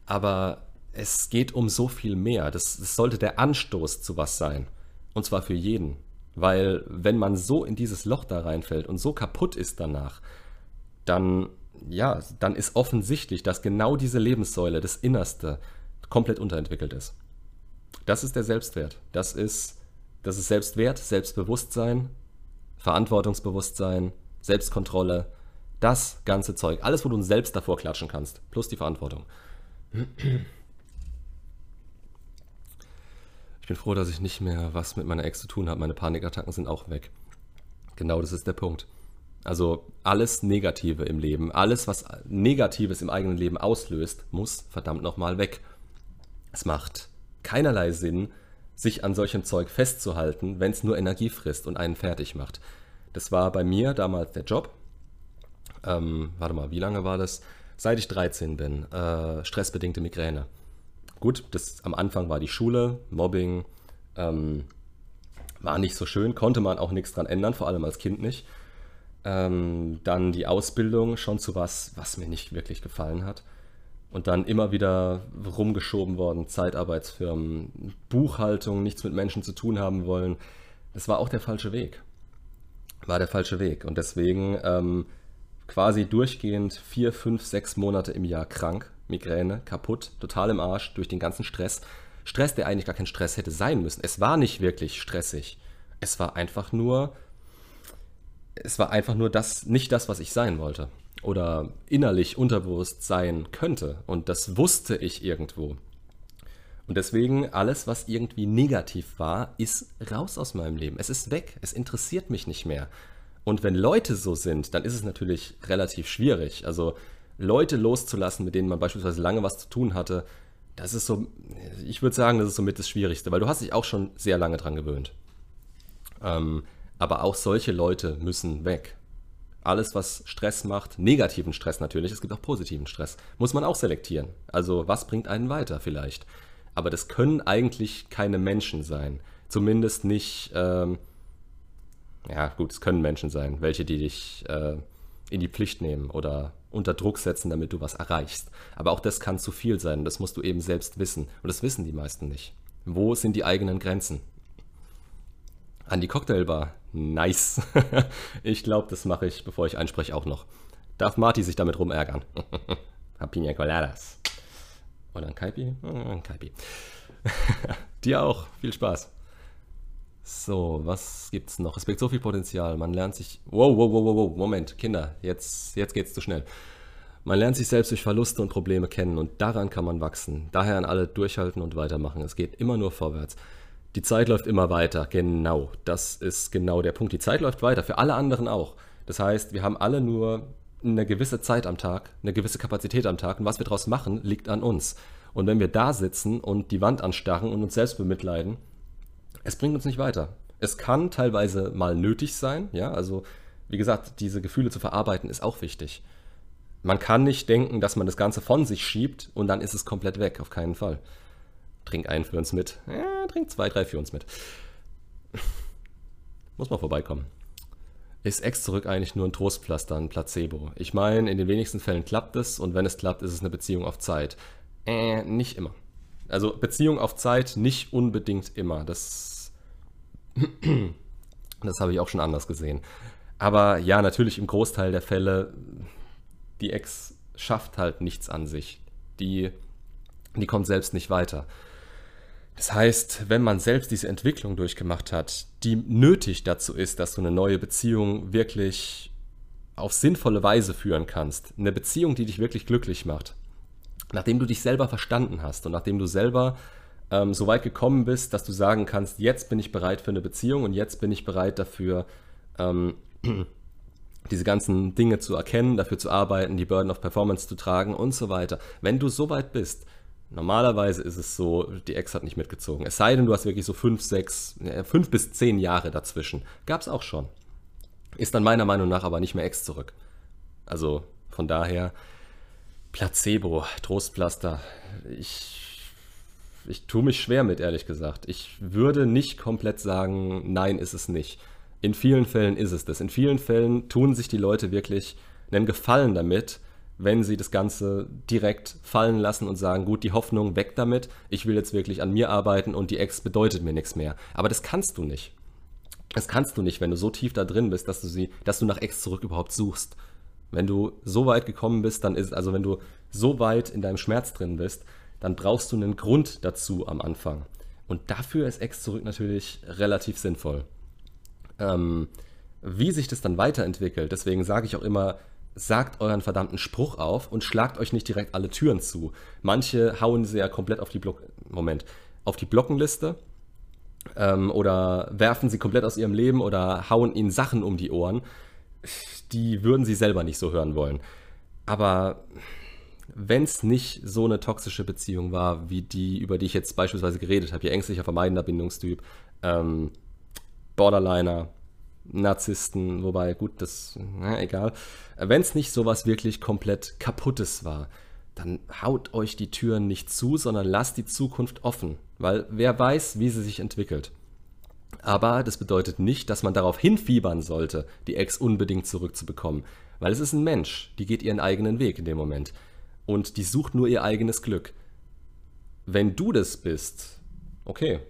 Aber es geht um so viel mehr. Das, das sollte der Anstoß zu was sein. Und zwar für jeden. Weil wenn man so in dieses Loch da reinfällt und so kaputt ist danach, dann, ja, dann ist offensichtlich, dass genau diese Lebenssäule, das Innerste, komplett unterentwickelt ist. Das ist der Selbstwert. Das ist, das ist Selbstwert, Selbstbewusstsein, Verantwortungsbewusstsein, Selbstkontrolle, das ganze Zeug. Alles, wo du selbst davor klatschen kannst, plus die Verantwortung. Ich bin froh, dass ich nicht mehr was mit meiner Ex zu tun habe. Meine Panikattacken sind auch weg. Genau das ist der Punkt. Also alles Negative im Leben, alles, was Negatives im eigenen Leben auslöst, muss verdammt nochmal weg. Es macht keinerlei Sinn, sich an solchem Zeug festzuhalten, wenn es nur Energie frisst und einen fertig macht. Das war bei mir damals der Job. Ähm, warte mal, wie lange war das? Seit ich 13 bin. Äh, stressbedingte Migräne. Gut, das, am Anfang war die Schule, Mobbing, ähm, war nicht so schön, konnte man auch nichts dran ändern, vor allem als Kind nicht. Ähm, dann die Ausbildung schon zu was, was mir nicht wirklich gefallen hat und dann immer wieder rumgeschoben worden, Zeitarbeitsfirmen, Buchhaltung, nichts mit Menschen zu tun haben wollen. Das war auch der falsche Weg. War der falsche Weg. Und deswegen ähm, quasi durchgehend vier, fünf, sechs Monate im Jahr krank, Migräne, kaputt, total im Arsch durch den ganzen Stress. Stress, der eigentlich gar kein Stress hätte sein müssen. Es war nicht wirklich stressig. Es war einfach nur, es war einfach nur das, nicht das, was ich sein wollte oder innerlich unterbewusst sein könnte. Und das wusste ich irgendwo. Und deswegen, alles, was irgendwie negativ war, ist raus aus meinem Leben. Es ist weg. Es interessiert mich nicht mehr. Und wenn Leute so sind, dann ist es natürlich relativ schwierig. Also Leute loszulassen, mit denen man beispielsweise lange was zu tun hatte, das ist so, ich würde sagen, das ist somit das Schwierigste, weil du hast dich auch schon sehr lange dran gewöhnt. Ähm, aber auch solche Leute müssen weg alles, was Stress macht, negativen Stress natürlich, es gibt auch positiven Stress, muss man auch selektieren. Also was bringt einen weiter vielleicht? Aber das können eigentlich keine Menschen sein. Zumindest nicht, ähm, ja gut, es können Menschen sein, welche, die dich äh, in die Pflicht nehmen oder unter Druck setzen, damit du was erreichst. Aber auch das kann zu viel sein. Das musst du eben selbst wissen. Und das wissen die meisten nicht. Wo sind die eigenen Grenzen? An die Cocktailbar. Nice. ich glaube, das mache ich, bevor ich einspreche, auch noch. Darf Marty sich damit rumärgern? Pina Coladas. Oder ein Kaipi? Ein Kaipi. Dir auch. Viel Spaß. So, was gibt's noch? Es birgt so viel Potenzial. Man lernt sich. Wow, wow, wow, wow. Moment, Kinder, jetzt, jetzt geht's zu schnell. Man lernt sich selbst durch Verluste und Probleme kennen und daran kann man wachsen. Daher an alle durchhalten und weitermachen. Es geht immer nur vorwärts. Die Zeit läuft immer weiter, genau. Das ist genau der Punkt. Die Zeit läuft weiter, für alle anderen auch. Das heißt, wir haben alle nur eine gewisse Zeit am Tag, eine gewisse Kapazität am Tag und was wir daraus machen, liegt an uns. Und wenn wir da sitzen und die Wand anstarren und uns selbst bemitleiden, es bringt uns nicht weiter. Es kann teilweise mal nötig sein, ja, also wie gesagt, diese Gefühle zu verarbeiten ist auch wichtig. Man kann nicht denken, dass man das Ganze von sich schiebt und dann ist es komplett weg, auf keinen Fall. Trink einen für uns mit. Ja, trink zwei, drei für uns mit. Muss mal vorbeikommen. Ist Ex zurück eigentlich nur ein Trostpflaster, ein Placebo? Ich meine, in den wenigsten Fällen klappt es und wenn es klappt, ist es eine Beziehung auf Zeit. Äh, nicht immer. Also Beziehung auf Zeit nicht unbedingt immer. Das, das habe ich auch schon anders gesehen. Aber ja, natürlich im Großteil der Fälle, die Ex schafft halt nichts an sich. Die, die kommt selbst nicht weiter. Das heißt, wenn man selbst diese Entwicklung durchgemacht hat, die nötig dazu ist, dass du eine neue Beziehung wirklich auf sinnvolle Weise führen kannst, eine Beziehung, die dich wirklich glücklich macht, nachdem du dich selber verstanden hast und nachdem du selber ähm, so weit gekommen bist, dass du sagen kannst, jetzt bin ich bereit für eine Beziehung und jetzt bin ich bereit dafür, ähm, diese ganzen Dinge zu erkennen, dafür zu arbeiten, die Burden of Performance zu tragen und so weiter. Wenn du so weit bist, Normalerweise ist es so, die Ex hat nicht mitgezogen. Es sei denn, du hast wirklich so fünf, sechs, fünf bis zehn Jahre dazwischen. Gab es auch schon. Ist dann meiner Meinung nach aber nicht mehr Ex zurück. Also von daher, Placebo, Trostpflaster. Ich, ich tue mich schwer mit, ehrlich gesagt. Ich würde nicht komplett sagen, nein, ist es nicht. In vielen Fällen ist es das. In vielen Fällen tun sich die Leute wirklich einen Gefallen damit, wenn sie das Ganze direkt fallen lassen und sagen, gut, die Hoffnung weg damit, ich will jetzt wirklich an mir arbeiten und die Ex bedeutet mir nichts mehr. Aber das kannst du nicht. Das kannst du nicht, wenn du so tief da drin bist, dass du sie, dass du nach Ex zurück überhaupt suchst. Wenn du so weit gekommen bist, dann ist, also wenn du so weit in deinem Schmerz drin bist, dann brauchst du einen Grund dazu am Anfang. Und dafür ist Ex zurück natürlich relativ sinnvoll. Ähm, wie sich das dann weiterentwickelt, deswegen sage ich auch immer, sagt euren verdammten Spruch auf und schlagt euch nicht direkt alle Türen zu. Manche hauen sie ja komplett auf die Block Moment, auf die Blockenliste ähm, oder werfen sie komplett aus ihrem Leben oder hauen ihnen Sachen um die Ohren. Die würden sie selber nicht so hören wollen. Aber wenn es nicht so eine toxische Beziehung war, wie die, über die ich jetzt beispielsweise geredet habe, hier ängstlicher, vermeidender Bindungstyp, ähm, Borderliner, Narzissten, wobei, gut, das, na, egal. Wenn es nicht sowas wirklich komplett kaputtes war, dann haut euch die Türen nicht zu, sondern lasst die Zukunft offen, weil wer weiß, wie sie sich entwickelt. Aber das bedeutet nicht, dass man darauf hinfiebern sollte, die Ex unbedingt zurückzubekommen, weil es ist ein Mensch, die geht ihren eigenen Weg in dem Moment und die sucht nur ihr eigenes Glück. Wenn du das bist, okay,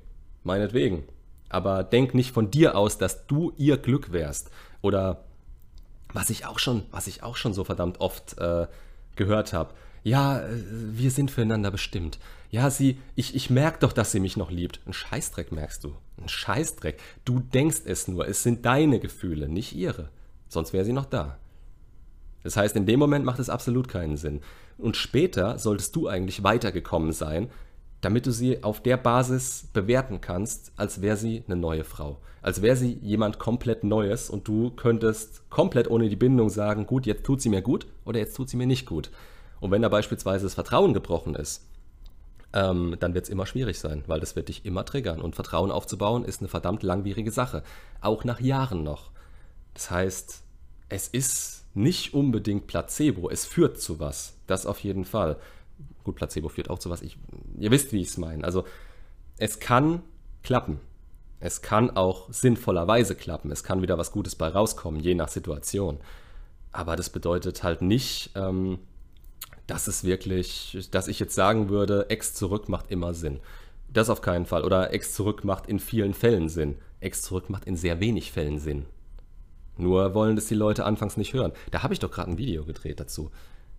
meinetwegen, aber denk nicht von dir aus, dass du ihr Glück wärst. Oder was ich auch schon, was ich auch schon so verdammt oft äh, gehört habe. Ja, äh, wir sind füreinander bestimmt. Ja, sie, ich, ich merke doch, dass sie mich noch liebt. Ein Scheißdreck merkst du. Ein Scheißdreck. Du denkst es nur. Es sind deine Gefühle, nicht ihre. Sonst wäre sie noch da. Das heißt, in dem Moment macht es absolut keinen Sinn. Und später solltest du eigentlich weitergekommen sein, damit du sie auf der Basis bewerten kannst, als wäre sie eine neue Frau. Als wäre sie jemand komplett Neues und du könntest komplett ohne die Bindung sagen, gut, jetzt tut sie mir gut oder jetzt tut sie mir nicht gut. Und wenn da beispielsweise das Vertrauen gebrochen ist, ähm, dann wird es immer schwierig sein, weil das wird dich immer triggern. Und Vertrauen aufzubauen ist eine verdammt langwierige Sache, auch nach Jahren noch. Das heißt, es ist nicht unbedingt Placebo, es führt zu was, das auf jeden Fall. Gut, Placebo führt auch zu was. Ich, ihr wisst, wie ich es meine. Also es kann klappen. Es kann auch sinnvollerweise klappen. Es kann wieder was Gutes bei rauskommen, je nach Situation. Aber das bedeutet halt nicht, ähm, dass es wirklich, dass ich jetzt sagen würde, Ex zurück macht immer Sinn. Das auf keinen Fall. Oder Ex zurück macht in vielen Fällen Sinn. Ex zurück macht in sehr wenig Fällen Sinn. Nur wollen das die Leute anfangs nicht hören. Da habe ich doch gerade ein Video gedreht dazu.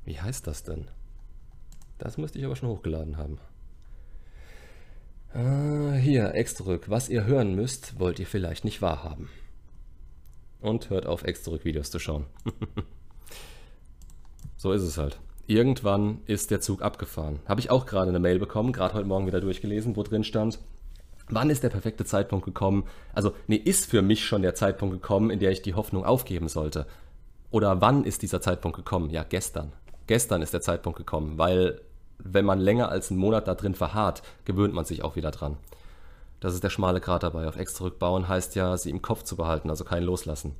Wie heißt das denn? Das müsste ich aber schon hochgeladen haben. Ah, hier, Extrarück. Was ihr hören müsst, wollt ihr vielleicht nicht wahrhaben. Und hört auf, Extrarück-Videos zu schauen. so ist es halt. Irgendwann ist der Zug abgefahren. Habe ich auch gerade eine Mail bekommen, gerade heute Morgen wieder durchgelesen, wo drin stand, wann ist der perfekte Zeitpunkt gekommen? Also, nee, ist für mich schon der Zeitpunkt gekommen, in der ich die Hoffnung aufgeben sollte. Oder wann ist dieser Zeitpunkt gekommen? Ja, gestern. Gestern ist der Zeitpunkt gekommen, weil wenn man länger als einen Monat da drin verharrt, gewöhnt man sich auch wieder dran. Das ist der schmale Grat dabei. Auf Ex zurückbauen heißt ja, sie im Kopf zu behalten, also kein Loslassen.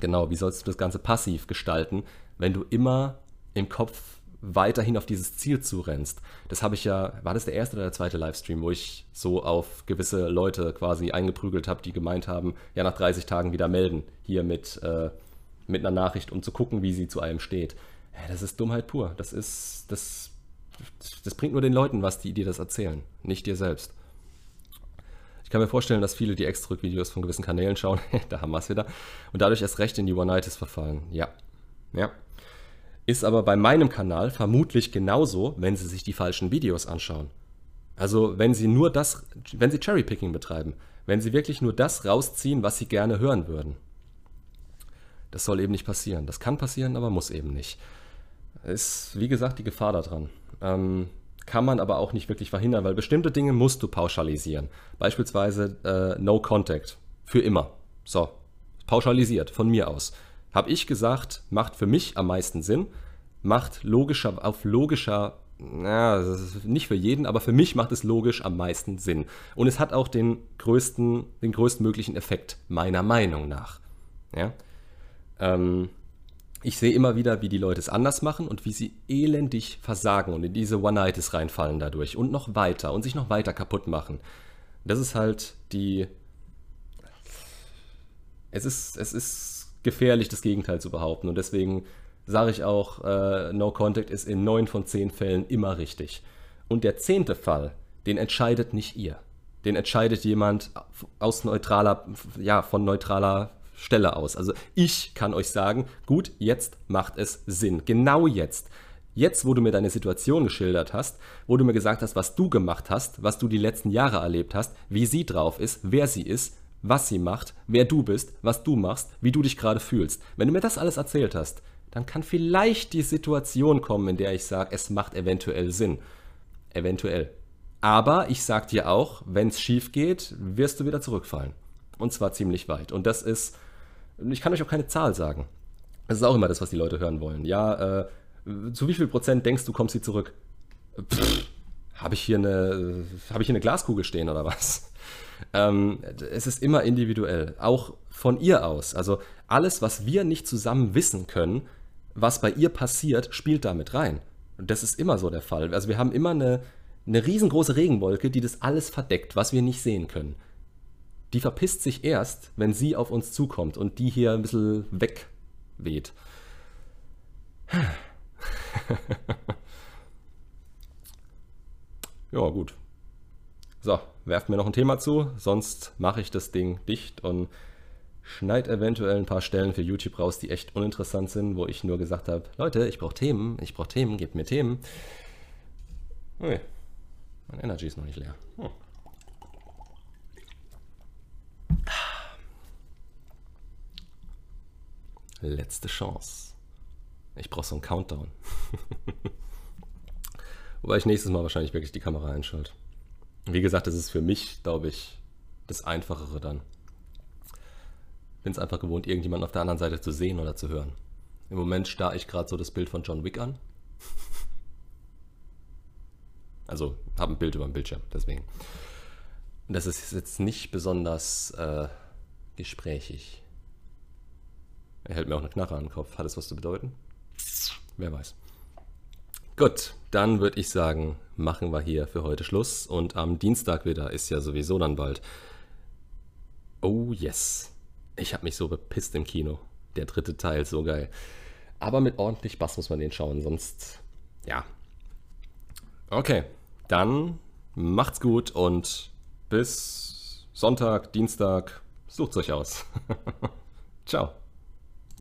Genau, wie sollst du das Ganze passiv gestalten, wenn du immer im Kopf weiterhin auf dieses Ziel zurennst? Das habe ich ja, war das der erste oder der zweite Livestream, wo ich so auf gewisse Leute quasi eingeprügelt habe, die gemeint haben, ja nach 30 Tagen wieder melden, hier mit, äh, mit einer Nachricht, um zu gucken, wie sie zu einem steht. Ja, das ist Dummheit pur. Das ist, das das bringt nur den Leuten was, die dir das erzählen, nicht dir selbst. Ich kann mir vorstellen, dass viele die Extra-Videos von gewissen Kanälen schauen, da haben wir es wieder, und dadurch erst recht in die One-Nights verfallen. Ja, ja. Ist aber bei meinem Kanal vermutlich genauso, wenn sie sich die falschen Videos anschauen. Also wenn sie nur das, wenn sie Cherrypicking betreiben, wenn sie wirklich nur das rausziehen, was sie gerne hören würden. Das soll eben nicht passieren. Das kann passieren, aber muss eben nicht. Ist, wie gesagt, die Gefahr daran. Ähm, kann man aber auch nicht wirklich verhindern, weil bestimmte Dinge musst du pauschalisieren. Beispielsweise äh, No Contact. Für immer. So. Pauschalisiert, von mir aus. Habe ich gesagt, macht für mich am meisten Sinn, macht logischer, auf logischer, na, nicht für jeden, aber für mich macht es logisch am meisten Sinn. Und es hat auch den größten, den größtmöglichen Effekt, meiner Meinung nach. Ja? Ähm, ich sehe immer wieder, wie die Leute es anders machen und wie sie elendig versagen und in diese One-Nights reinfallen dadurch und noch weiter und sich noch weiter kaputt machen. Das ist halt die. Es ist, es ist gefährlich, das Gegenteil zu behaupten und deswegen sage ich auch, äh, No Contact ist in neun von zehn Fällen immer richtig. Und der zehnte Fall, den entscheidet nicht ihr. Den entscheidet jemand aus neutraler, ja, von neutraler Stelle aus. Also ich kann euch sagen, gut, jetzt macht es Sinn. Genau jetzt. Jetzt, wo du mir deine Situation geschildert hast, wo du mir gesagt hast, was du gemacht hast, was du die letzten Jahre erlebt hast, wie sie drauf ist, wer sie ist, was sie macht, wer du bist, was du machst, wie du dich gerade fühlst. Wenn du mir das alles erzählt hast, dann kann vielleicht die Situation kommen, in der ich sage, es macht eventuell Sinn. Eventuell. Aber ich sag dir auch, wenn es schief geht, wirst du wieder zurückfallen. Und zwar ziemlich weit. Und das ist ich kann euch auch keine Zahl sagen. Das ist auch immer das, was die Leute hören wollen. Ja, äh, zu wie viel Prozent denkst du, kommt sie zurück? Habe ich, hier eine, hab ich hier eine Glaskugel stehen oder was? Ähm, es ist immer individuell, auch von ihr aus. Also alles, was wir nicht zusammen wissen können, was bei ihr passiert, spielt damit rein. Und das ist immer so der Fall. Also wir haben immer eine, eine riesengroße Regenwolke, die das alles verdeckt, was wir nicht sehen können die verpisst sich erst, wenn sie auf uns zukommt und die hier ein bisschen wegweht. ja, gut. So, werft mir noch ein Thema zu, sonst mache ich das Ding dicht und schneid eventuell ein paar Stellen für YouTube raus, die echt uninteressant sind, wo ich nur gesagt habe, Leute, ich brauche Themen, ich brauche Themen, gebt mir Themen. Okay. Mein Energy ist noch nicht leer. Hm. Letzte Chance. Ich brauche so einen Countdown. Wobei ich nächstes Mal wahrscheinlich wirklich die Kamera einschalte. Wie gesagt, das ist für mich, glaube ich, das Einfachere dann. Bin es einfach gewohnt, irgendjemanden auf der anderen Seite zu sehen oder zu hören. Im Moment starre ich gerade so das Bild von John Wick an. Also habe ein Bild über dem Bildschirm, deswegen. Das ist jetzt nicht besonders äh, gesprächig. Er hält mir auch eine Knarre an den Kopf. Hat es was zu bedeuten? Wer weiß. Gut, dann würde ich sagen, machen wir hier für heute Schluss. Und am Dienstag wieder ist ja sowieso dann bald. Oh yes. Ich habe mich so bepisst im Kino. Der dritte Teil, so geil. Aber mit ordentlich Bass muss man den schauen, sonst ja. Okay, dann macht's gut und bis Sonntag, Dienstag. Sucht's euch aus. Ciao.